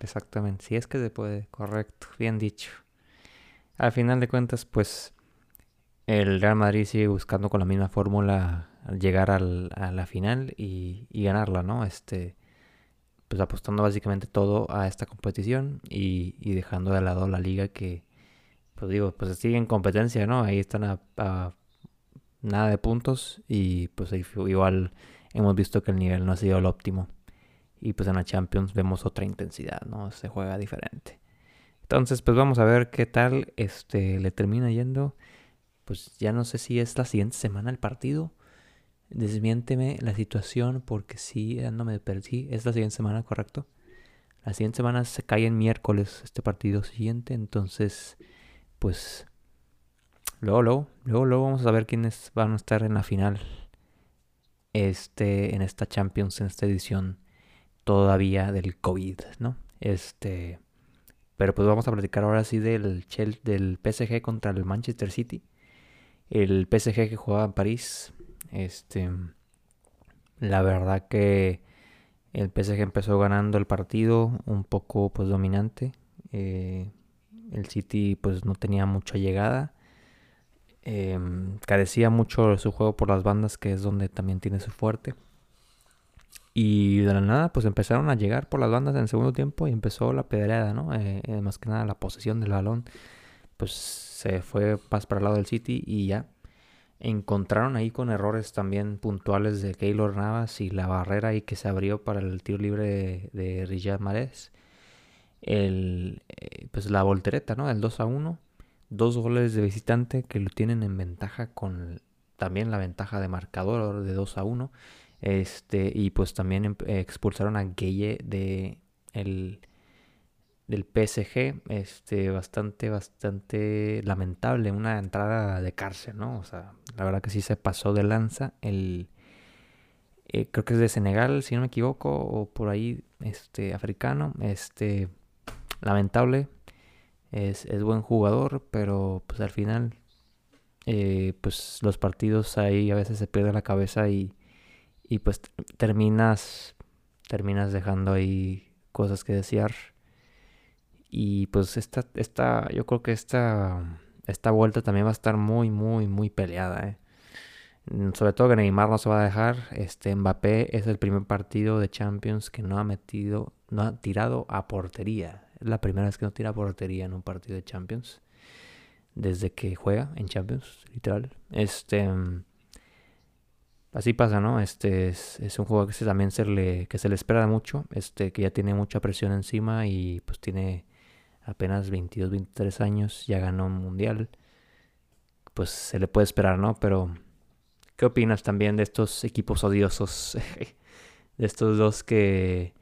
exactamente, si es que se puede, correcto, bien dicho. Al final de cuentas, pues el Real Madrid sigue buscando con la misma fórmula llegar a la final y, ganarla, ¿no? Este, pues apostando básicamente todo a esta competición y, dejando de lado la liga que, pues digo, pues sigue en competencia, ¿no? Ahí están a, nada de puntos y pues igual hemos visto que el nivel no ha sido el óptimo. Y pues en la Champions vemos otra intensidad, ¿no? Se juega diferente. Entonces, pues vamos a ver qué tal este le termina yendo pues ya no sé si es la siguiente semana el partido. Desmiénteme la situación porque sí, no me perdí. Es la siguiente semana, correcto. La siguiente semana se cae en miércoles este partido siguiente. Entonces, pues luego, luego, luego, luego vamos a ver quiénes van a estar en la final. Este, en esta Champions, en esta edición todavía del COVID, ¿no? Este, pero pues vamos a platicar ahora sí del, del PSG contra el Manchester City el PSG que jugaba en París. Este, la verdad que el PSG empezó ganando el partido un poco pues dominante. Eh, el City pues no tenía mucha llegada. Em, carecía mucho de su juego por las bandas, que es donde también tiene su fuerte. Y de la nada, pues empezaron a llegar por las bandas en el segundo tiempo y empezó la pedrada, ¿no? Eh, eh, más que nada la posesión del balón. Pues se fue más para el lado del City y ya encontraron ahí con errores también puntuales de Keylor Navas y la barrera ahí que se abrió para el tiro libre de, Riyad Mahrez. El, eh, pues la voltereta, ¿no? El 2 a 1. Dos goles de visitante que lo tienen en ventaja con también la ventaja de marcador de 2 a 1. Este, y pues también em, expulsaron a Gueye de el del PSG, este, bastante, bastante lamentable, una entrada de cárcel, ¿no? O sea, la verdad que sí se pasó de lanza el, eh, creo que es de Senegal, si no me equivoco, o por ahí, este, africano, este, lamentable, es, es buen jugador, pero pues al final, eh, pues los partidos ahí a veces se pierde la cabeza y, y pues terminas, terminas dejando ahí cosas que desear. Y pues esta, esta, yo creo que esta, esta vuelta también va a estar muy, muy, muy peleada, ¿eh? Mm, sobre todo que Neymar no se va a dejar. Este Mbappé es el primer partido de Champions que no ha metido, no ha tirado a portería. Es la primera vez que no tira a portería en un partido de Champions. Desde que juega en Champions, literal. Este. Mm, así pasa, ¿no? Este es, un juego que se, también se le, que se le espera mucho. Este, que ya tiene mucha presión encima y pues tiene apenas 22, 23 años. Ya ganó un mundial. Pues se le puede esperar, ¿no? Pero ¿Qué opinas también de estos equipos odiosos? de estos dos que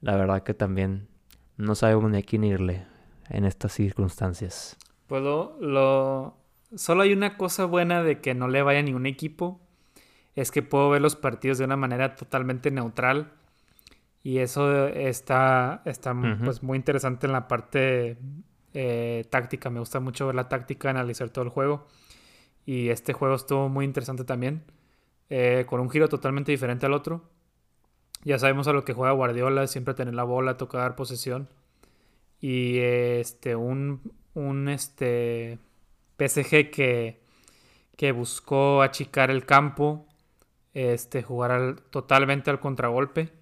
la verdad que también no sabemos ni a quién irle en estas circunstancias. Pues lo, Solo hay una cosa buena de que no le vaya ningún equipo. Es que puedo ver los partidos de una manera totalmente neutral. Y eso está, está pues, muy interesante en la parte eh, táctica. Me gusta mucho ver la táctica, analizar todo el juego. Y este juego estuvo muy interesante también, eh, con un giro totalmente diferente al otro. Ya sabemos a lo que juega Guardiola, siempre tener la bola, tocar posesión. Y este, un, un este, PSG que, que buscó achicar el campo, este, jugar totalmente al contragolpe.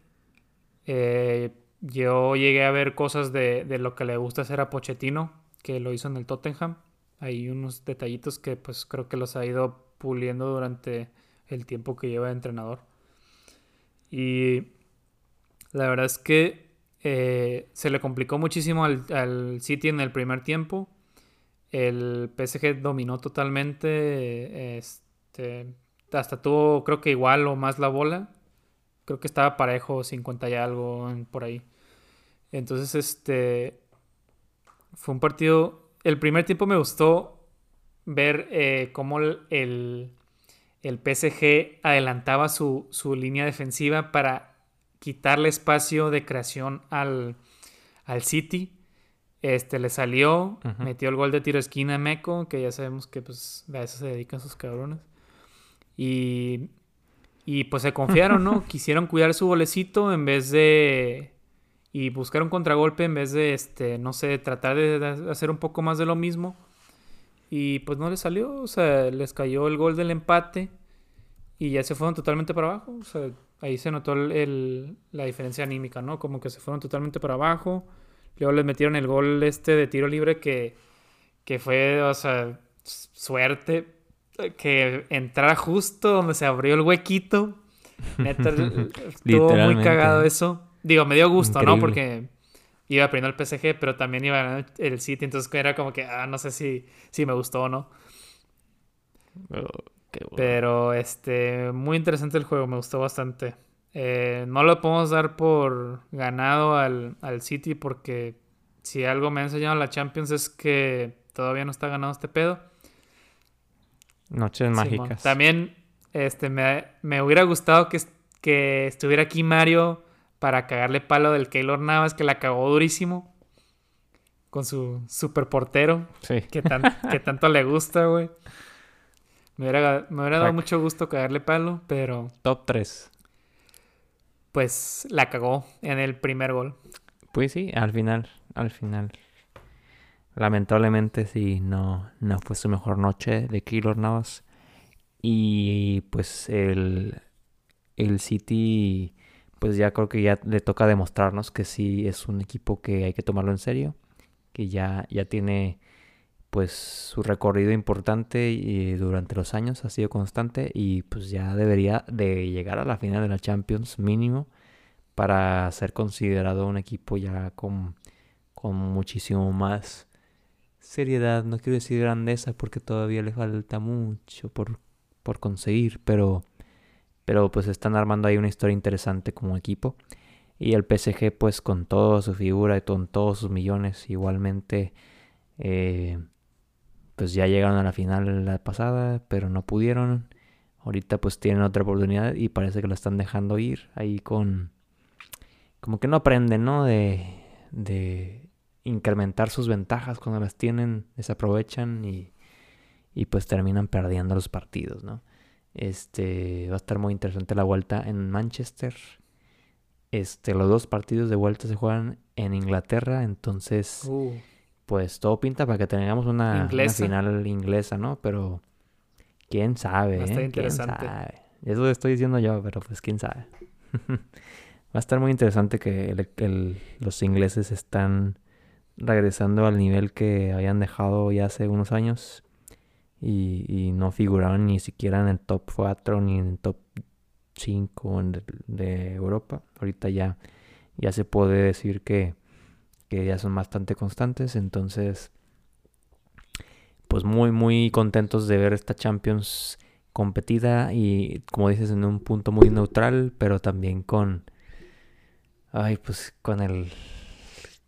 Eh, yo llegué a ver cosas de, lo que le gusta hacer a Pochettino, que lo hizo en el Tottenham hay unos detallitos que pues creo que los ha ido puliendo durante el tiempo que lleva de entrenador. Y la verdad es que eh, se le complicó muchísimo al, City en el primer tiempo. El PSG dominó totalmente. Este, hasta tuvo, creo que igual o más la bola. Creo que estaba parejo, 50 y algo por ahí. Entonces, este. Fue un partido el primer tiempo me gustó ver eh, cómo el, el, PSG adelantaba su, línea defensiva para quitarle espacio de creación al, al City. Este le salió, metió el gol de tiro esquina a Meco, que ya sabemos que pues a eso se dedican sus cabrones. Y, y pues se confiaron, ¿no? Quisieron cuidar su golecito en vez de y buscar un contragolpe en vez de, este, no sé, tratar de hacer un poco más de lo mismo. Y pues no les salió, o sea, les cayó el gol del empate y ya se fueron totalmente para abajo. O sea, ahí se notó el, la diferencia anímica, ¿no? Como que se fueron totalmente para abajo. Luego les metieron el gol este de tiro libre que, que fue, o sea, suerte que entrara justo donde se abrió el huequito. Neta, estuvo muy cagado eso. Digo, me dio gusto, ¿no? Porque iba aprendiendo el PSG, pero también iba el City, entonces era como que, ah, no sé si, si me gustó o no. Oh, pero, este, muy interesante el juego, me gustó bastante. Eh, no lo podemos dar por ganado al, City porque si algo me ha enseñado la Champions es que todavía no está ganado este pedo. Noches mágicas. También este, me, me hubiera gustado que, que estuviera aquí Mario para cagarle palo del Keylor Navas, que la cagó durísimo. Con su super portero. Sí. Que, que tanto le gusta, güey. Me hubiera, dado mucho gusto cagarle palo, pero. Top 3. Pues la cagó en el primer gol. Pues sí, al final. Al final. Lamentablemente sí, no, no fue su mejor noche de Keylor Navas. Y pues el, el City pues ya creo que ya le toca demostrarnos que sí es un equipo que hay que tomarlo en serio, que ya, ya tiene pues su recorrido importante y durante los años ha sido constante y pues ya debería de llegar a la final de la Champions mínimo para ser considerado un equipo ya con, con muchísimo más seriedad, no quiero decir grandeza porque todavía le falta mucho por, por conseguir, pero pero pues están armando ahí una historia interesante como equipo. Y el PSG pues con toda su figura y con todos sus millones igualmente eh, pues ya llegaron a la final la pasada pero no pudieron. ahorita pues tienen otra oportunidad y parece que lo están dejando ir ahí con... Como que no aprenden, ¿no? De, de incrementar sus ventajas cuando las tienen, desaprovechan y, y pues terminan perdiendo los partidos, ¿no? Este va a estar muy interesante la vuelta en Manchester. Este, los dos partidos de vuelta se juegan en Inglaterra, entonces Uh, pues todo pinta para que tengamos una, final inglesa, ¿no? Pero quién sabe, Va a estar ¿eh? ¿Quién interesante. sabe? Eso estoy diciendo yo, pero pues quién sabe. Va a estar muy interesante que el- el- los ingleses están regresando al nivel que habían dejado ya hace unos años y, no figuraban ni siquiera en el top 4 ni en el top 5 en el- de Europa. Ahorita ya, ya se puede decir que, que ya son bastante constantes, entonces pues muy muy contentos de ver esta Champions competida y como dices en un punto muy neutral, pero también con ay, pues con el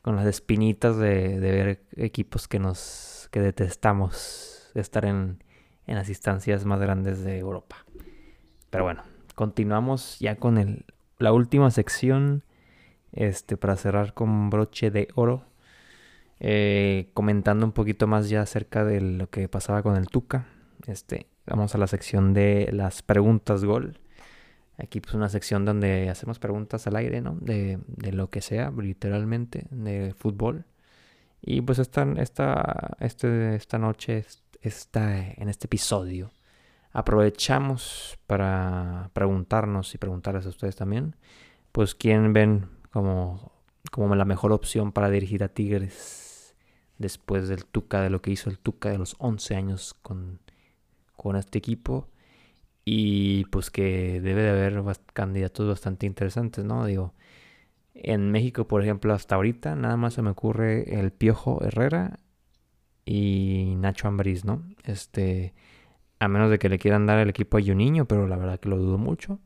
con las espinitas de, ver equipos que nos que detestamos estar en, en las instancias más grandes de Europa. Pero bueno, continuamos ya con el, la última sección este para cerrar con broche de oro. Eh, comentando un poquito más ya acerca de lo que pasaba con el Tuca. Este, vamos a la sección de las preguntas gol. Aquí pues una sección donde hacemos preguntas al aire, ¿no? De, lo que sea, literalmente, de fútbol. Y pues esta, esta, este, esta noche, esta, en este episodio, aprovechamos para preguntarnos y preguntarles a ustedes también, pues quién ven como, como la mejor opción para dirigir a Tigres después del Tuca, de lo que hizo el Tuca de los 11 años con, con este equipo. Y pues que debe de haber candidatos bastante interesantes, ¿no? Digo, en México, por ejemplo, hasta ahorita nada más se me ocurre el Piojo Herrera y Nacho Ambriz, ¿no? Este, a menos de que le quieran dar el equipo a Juninho, pero la verdad que lo dudo mucho.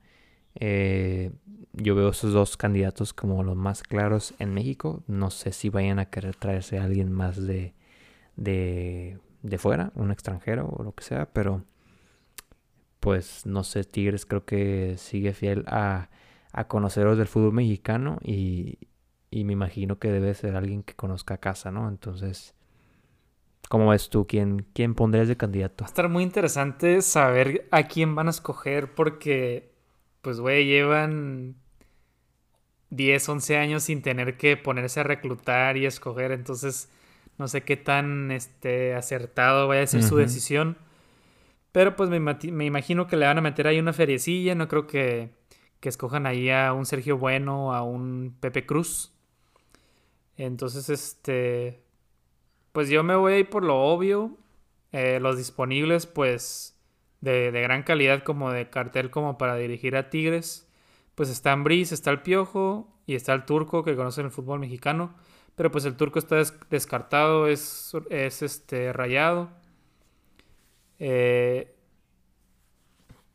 Eh, yo veo esos dos candidatos como los más claros en México. No sé si vayan a querer traerse a alguien más de, de, de fuera, un extranjero o lo que sea, pero pues no sé, Tigres creo que sigue fiel a, a conoceros del fútbol mexicano y, y me imagino que debe ser alguien que conozca a casa, ¿no? Entonces, ¿cómo ves tú? ¿Quién, quién pondrías de candidato? Va a estar muy interesante saber a quién van a escoger porque, pues, güey, llevan 10, 11 años sin tener que ponerse a reclutar y escoger. Entonces, no sé qué tan este, acertado vaya a ser su decisión. Pero pues me, me imagino que le van a meter ahí una feriecilla. No creo que, que escojan ahí a un Sergio Bueno, a un Pepe Cruz. Entonces, este... Pues yo me voy a ir por lo obvio. Eh, los disponibles, pues, de, de gran calidad como de cartel como para dirigir a Tigres. Pues está Ambriz, está el Piojo y está el Turco que conocen el fútbol mexicano. Pero pues el Turco está des- descartado, es, es este rayado. Eh,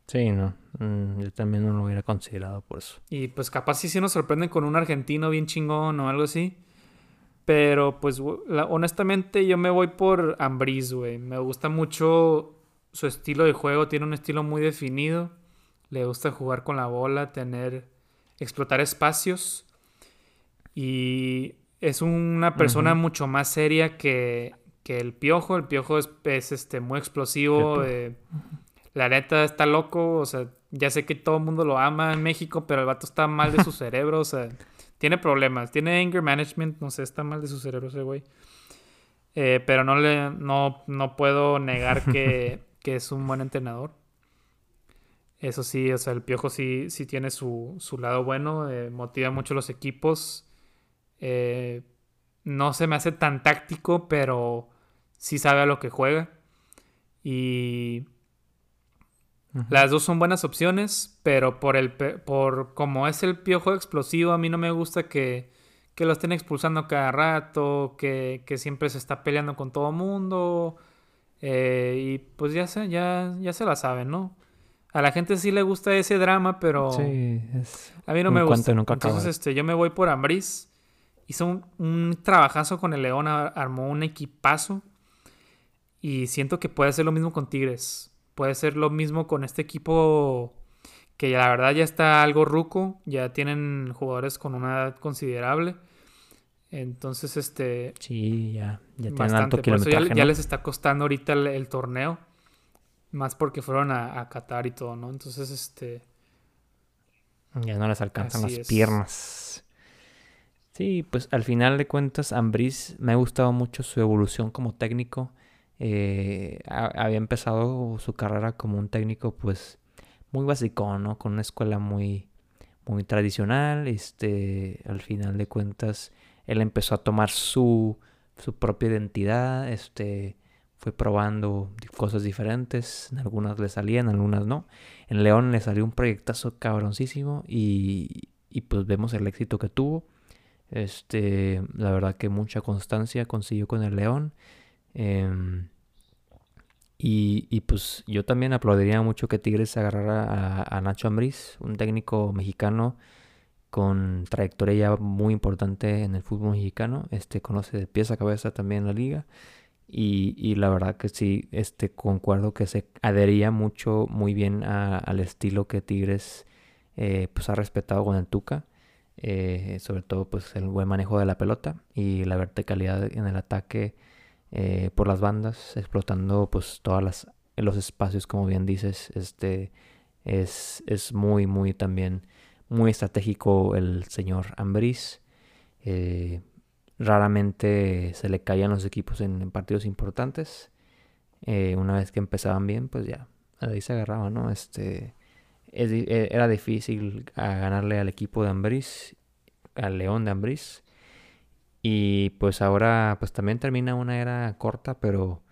Sí, no. mm, yo también no lo hubiera considerado por eso. Y pues capaz sí, sí nos sorprenden con un argentino bien chingón o algo así. Pero pues la- honestamente yo me voy por Ambriz, güey. Me gusta mucho su estilo de juego. Tiene un estilo muy definido. Le gusta jugar con la bola, tener... explotar espacios. Y es una persona mucho más seria que, que el Piojo. El Piojo es, es, este, muy explosivo. Eh, la neta está loco, o sea, ya sé que todo el mundo lo ama en México, pero el vato está mal de su cerebro, o sea, tiene problemas, tiene anger management, no sé, está mal de su cerebro ese güey. Eh, pero no le, no, no puedo negar que, que es un buen entrenador. Eso sí, o sea, el Piojo sí, sí tiene su, su lado bueno, eh, motiva mucho los equipos. Eh, no se me hace tan táctico, pero sí sabe a lo que juega. Y las dos son buenas opciones, pero por el por como es el piojo explosivo, a mí no me gusta que, que lo estén expulsando cada rato, que, que siempre se está peleando con todo mundo. eh, y pues ya se, ya, ya se la saben, ¿no? A la gente sí le gusta ese drama, pero Sí, es a mí no me gusta. nunca Entonces, este, yo me voy por Ambriz. Hizo un, un trabajazo con el León, ar- armó un equipazo. Y siento que puede hacer lo mismo con Tigres. puede ser lo mismo con este equipo que la verdad ya está algo ruco, ya tienen jugadores con una edad considerable. Entonces, este... Sí, ya, ya tienen alto kilometraje, ya, les está costando ahorita el, torneo, más porque fueron a, Qatar y todo, ¿no? Entonces, este... Ya no les alcanzan las piernas. Sí, pues al final de cuentas, Ambris me ha gustado mucho su evolución como técnico. Eh, había empezado su carrera como un técnico, pues, muy básico, ¿no? Con una escuela muy, muy tradicional. Este, al final de cuentas, él empezó a tomar su, su propia identidad. Este, fue probando cosas diferentes. En algunas le salían, en algunas no. En León le salió un proyectazo cabroncísimo y, y pues vemos el éxito que tuvo. Este, la verdad que mucha constancia consiguió con el León. Em, y, y, pues yo también aplaudiría mucho que Tigres agarrara a, Nacho Ambriz, un técnico mexicano con trayectoria ya muy importante en el fútbol mexicano. Este conoce de pies a cabeza también la liga. Y, la verdad que sí, este concuerdo que se adhería mucho, muy bien al estilo que Tigres eh, pues ha respetado con el Tuca. Eh, sobre todo pues el buen manejo de la pelota y la verticalidad en el ataque eh, por las bandas, explotando pues todas las los espacios como bien dices, este es, es muy muy también muy estratégico el señor Ambris. Eh, raramente se le caían los equipos en, partidos importantes. una vez que empezaban bien, pues ya, ahí se agarraba, ¿no? Este, era difícil ganarle al equipo de Ambris, al León de Ambris. Y pues ahora pues también termina una era corta, pero,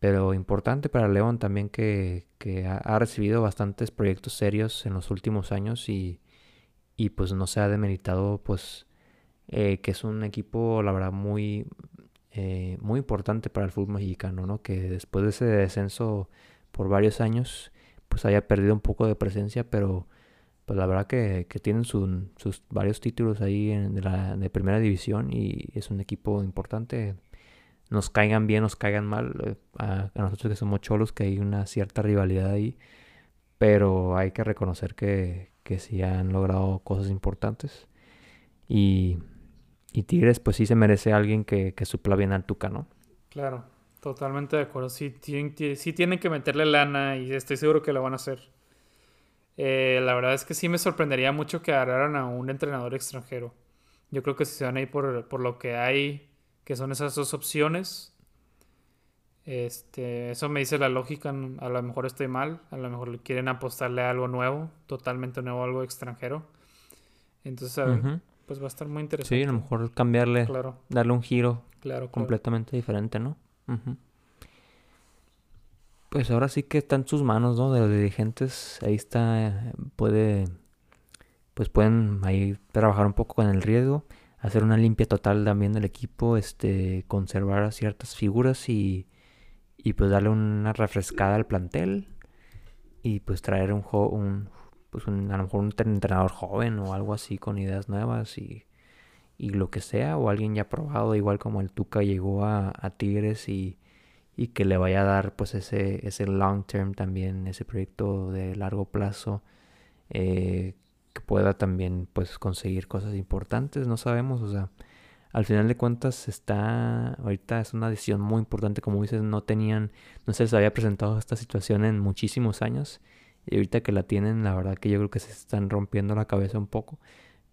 pero importante para León también que, ha, recibido bastantes proyectos serios en los últimos años y, y pues no se ha demeritado pues eh, que es un equipo la verdad muy, eh, muy importante para el fútbol mexicano, ¿no? Que después de ese descenso por varios años pues haya perdido un poco de presencia, pero pues la verdad que, tienen sus varios títulos ahí en, de, la, primera división y es un equipo importante. Nos caigan bien, nos caigan mal, eh, a, nosotros que somos cholos, que hay una cierta rivalidad ahí, pero hay que reconocer que, que sí han logrado cosas importantes. Y, y Tigres, pues sí se merece alguien que, que supla bien al Tuca, ¿no? Claro, Totalmente de acuerdo. Sí, tienen, tienen que meterle lana y estoy seguro que lo van a hacer. Eh, la verdad es que sí me sorprendería mucho que agarraran a un entrenador extranjero. Yo creo que si se van a ir por, por lo que hay, que son esas dos opciones, este, eso me dice la lógica. A lo mejor estoy mal, a lo mejor quieren apostarle a algo nuevo, totalmente nuevo, algo extranjero. Entonces, pues va a estar muy interesante. Sí, a lo mejor cambiarle, darle un giro claro, completamente diferente, ¿no? Pues ahora sí que está en sus manos, ¿no? De los dirigentes. Ahí está, puede, pues pueden ahí trabajar un poco con el riesgo, hacer una limpia total también del equipo, este, conservar ciertas figuras y, y pues darle una refrescada al plantel y pues traer un, un pues un, a lo mejor un entrenador joven o algo así con ideas nuevas y y lo que sea, o alguien ya probado, igual como el Tuca llegó a, Tigres y, y, que le vaya a dar pues ese, ese long term también, ese proyecto de largo plazo, eh, que pueda también pues conseguir cosas importantes, no sabemos, o sea, al final de cuentas está, ahorita es una decisión muy importante, como dices, no tenían, no se les había presentado esta situación en muchísimos años, y ahorita que la tienen, la verdad que yo creo que se están rompiendo la cabeza un poco.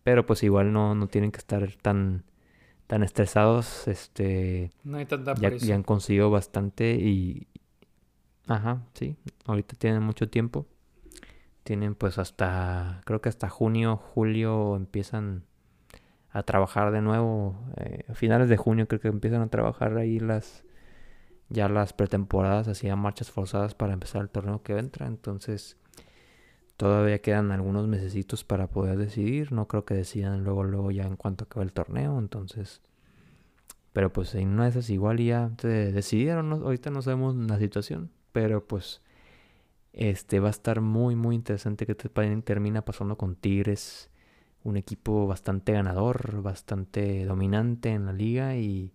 Pero pues igual no, no tienen que estar tan, tan estresados. Este, no hay tanta ya, ya han conseguido bastante y... Ajá, sí. Ahorita tienen mucho tiempo. Tienen pues hasta, creo que hasta junio, julio empiezan a trabajar de nuevo. Eh, a finales de junio creo que empiezan a trabajar ahí las ya las pretemporadas, hacían marchas forzadas para empezar el torneo que entra. Entonces, Todavía quedan algunos mesecitos para poder decidir. No creo que decidan luego, luego ya en cuanto acabe el torneo. Entonces. Pero pues en una de esas igual ya decidieron. Ahorita no sabemos la situación. Pero pues. Este va a estar muy, muy interesante que termina pasando con Tigres. Un equipo bastante ganador, bastante dominante en la liga y,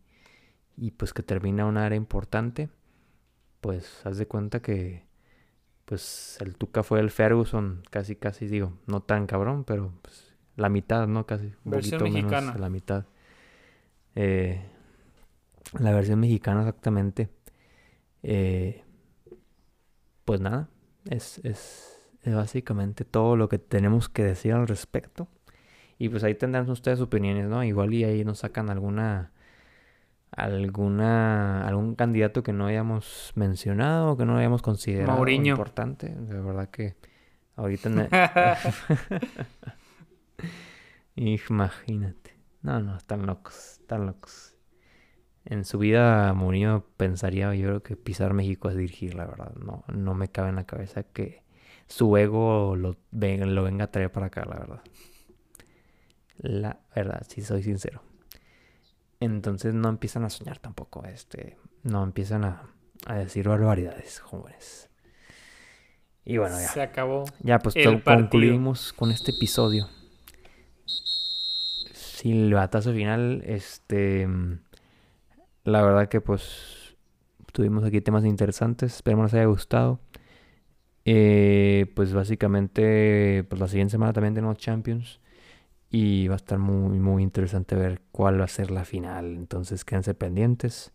y pues que termina una área importante. Pues haz de cuenta que pues el Tuca fue el Ferguson, casi, casi digo, no tan cabrón, pero pues, la mitad, ¿no? Casi. Un Versión poquito mexicana. menos la mitad. Eh, la versión mexicana exactamente. Eh, pues nada, es, es, es básicamente todo lo que tenemos que decir al respecto. Y pues ahí tendrán ustedes opiniones, ¿no? Igual y ahí nos sacan alguna alguna algún candidato que no hayamos mencionado, que no hayamos considerado importante. De verdad que ahorita ne- imagínate. No, no, están locos, están locos. En su vida Mourinho pensaría, yo creo que pisar México es dirigir, la verdad. No, no me cabe en la cabeza que su ego lo, lo venga a traer para acá, la verdad. La verdad, si soy sincero. Entonces no empiezan a soñar tampoco, este, no empiezan a, a decir barbaridades, jóvenes. Y bueno, ya. Se acabó. Ya, pues El concluimos con este episodio. Silbatazo final, este, la verdad que pues tuvimos aquí temas interesantes, esperemos les haya gustado. Eh, pues básicamente, pues la siguiente semana también tenemos Champions y va a estar muy, muy interesante ver cuál va a ser la final. Entonces quédense pendientes.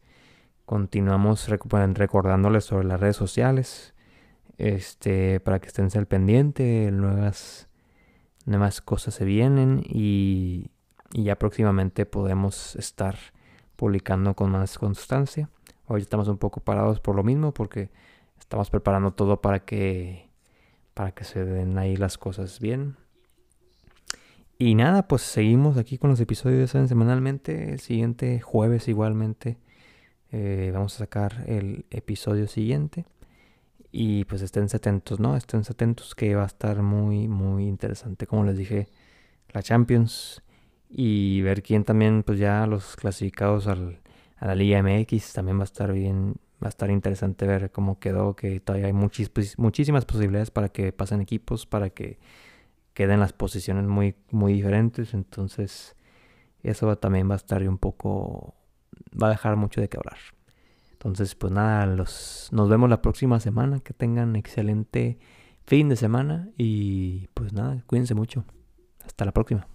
Continuamos recordándoles sobre las redes sociales este, para que estén al pendiente, nuevas, nuevas cosas se vienen y, y ya próximamente podemos estar publicando con más constancia. Hoy estamos un poco parados por lo mismo porque estamos preparando todo para que para que se den ahí las cosas bien. Y nada, pues seguimos aquí con los episodios semanalmente. El siguiente jueves igualmente eh, vamos a sacar el episodio siguiente. Y pues estén atentos, ¿no? Estén atentos que va a estar muy, muy interesante. Como les dije, la Champions. Y ver quién también, pues ya los clasificados al, a la Liga MX también va a estar bien. Va a estar interesante ver cómo quedó. Que todavía hay muchis- pues, muchísimas posibilidades para que pasen equipos, para que queden las posiciones muy, muy diferentes. Entonces, eso va- también va a estar un poco. Va a dejar mucho de qué hablar. Entonces, pues nada, los, nos vemos la próxima semana. Que tengan excelente fin de semana. Y pues nada, cuídense mucho. Hasta la próxima.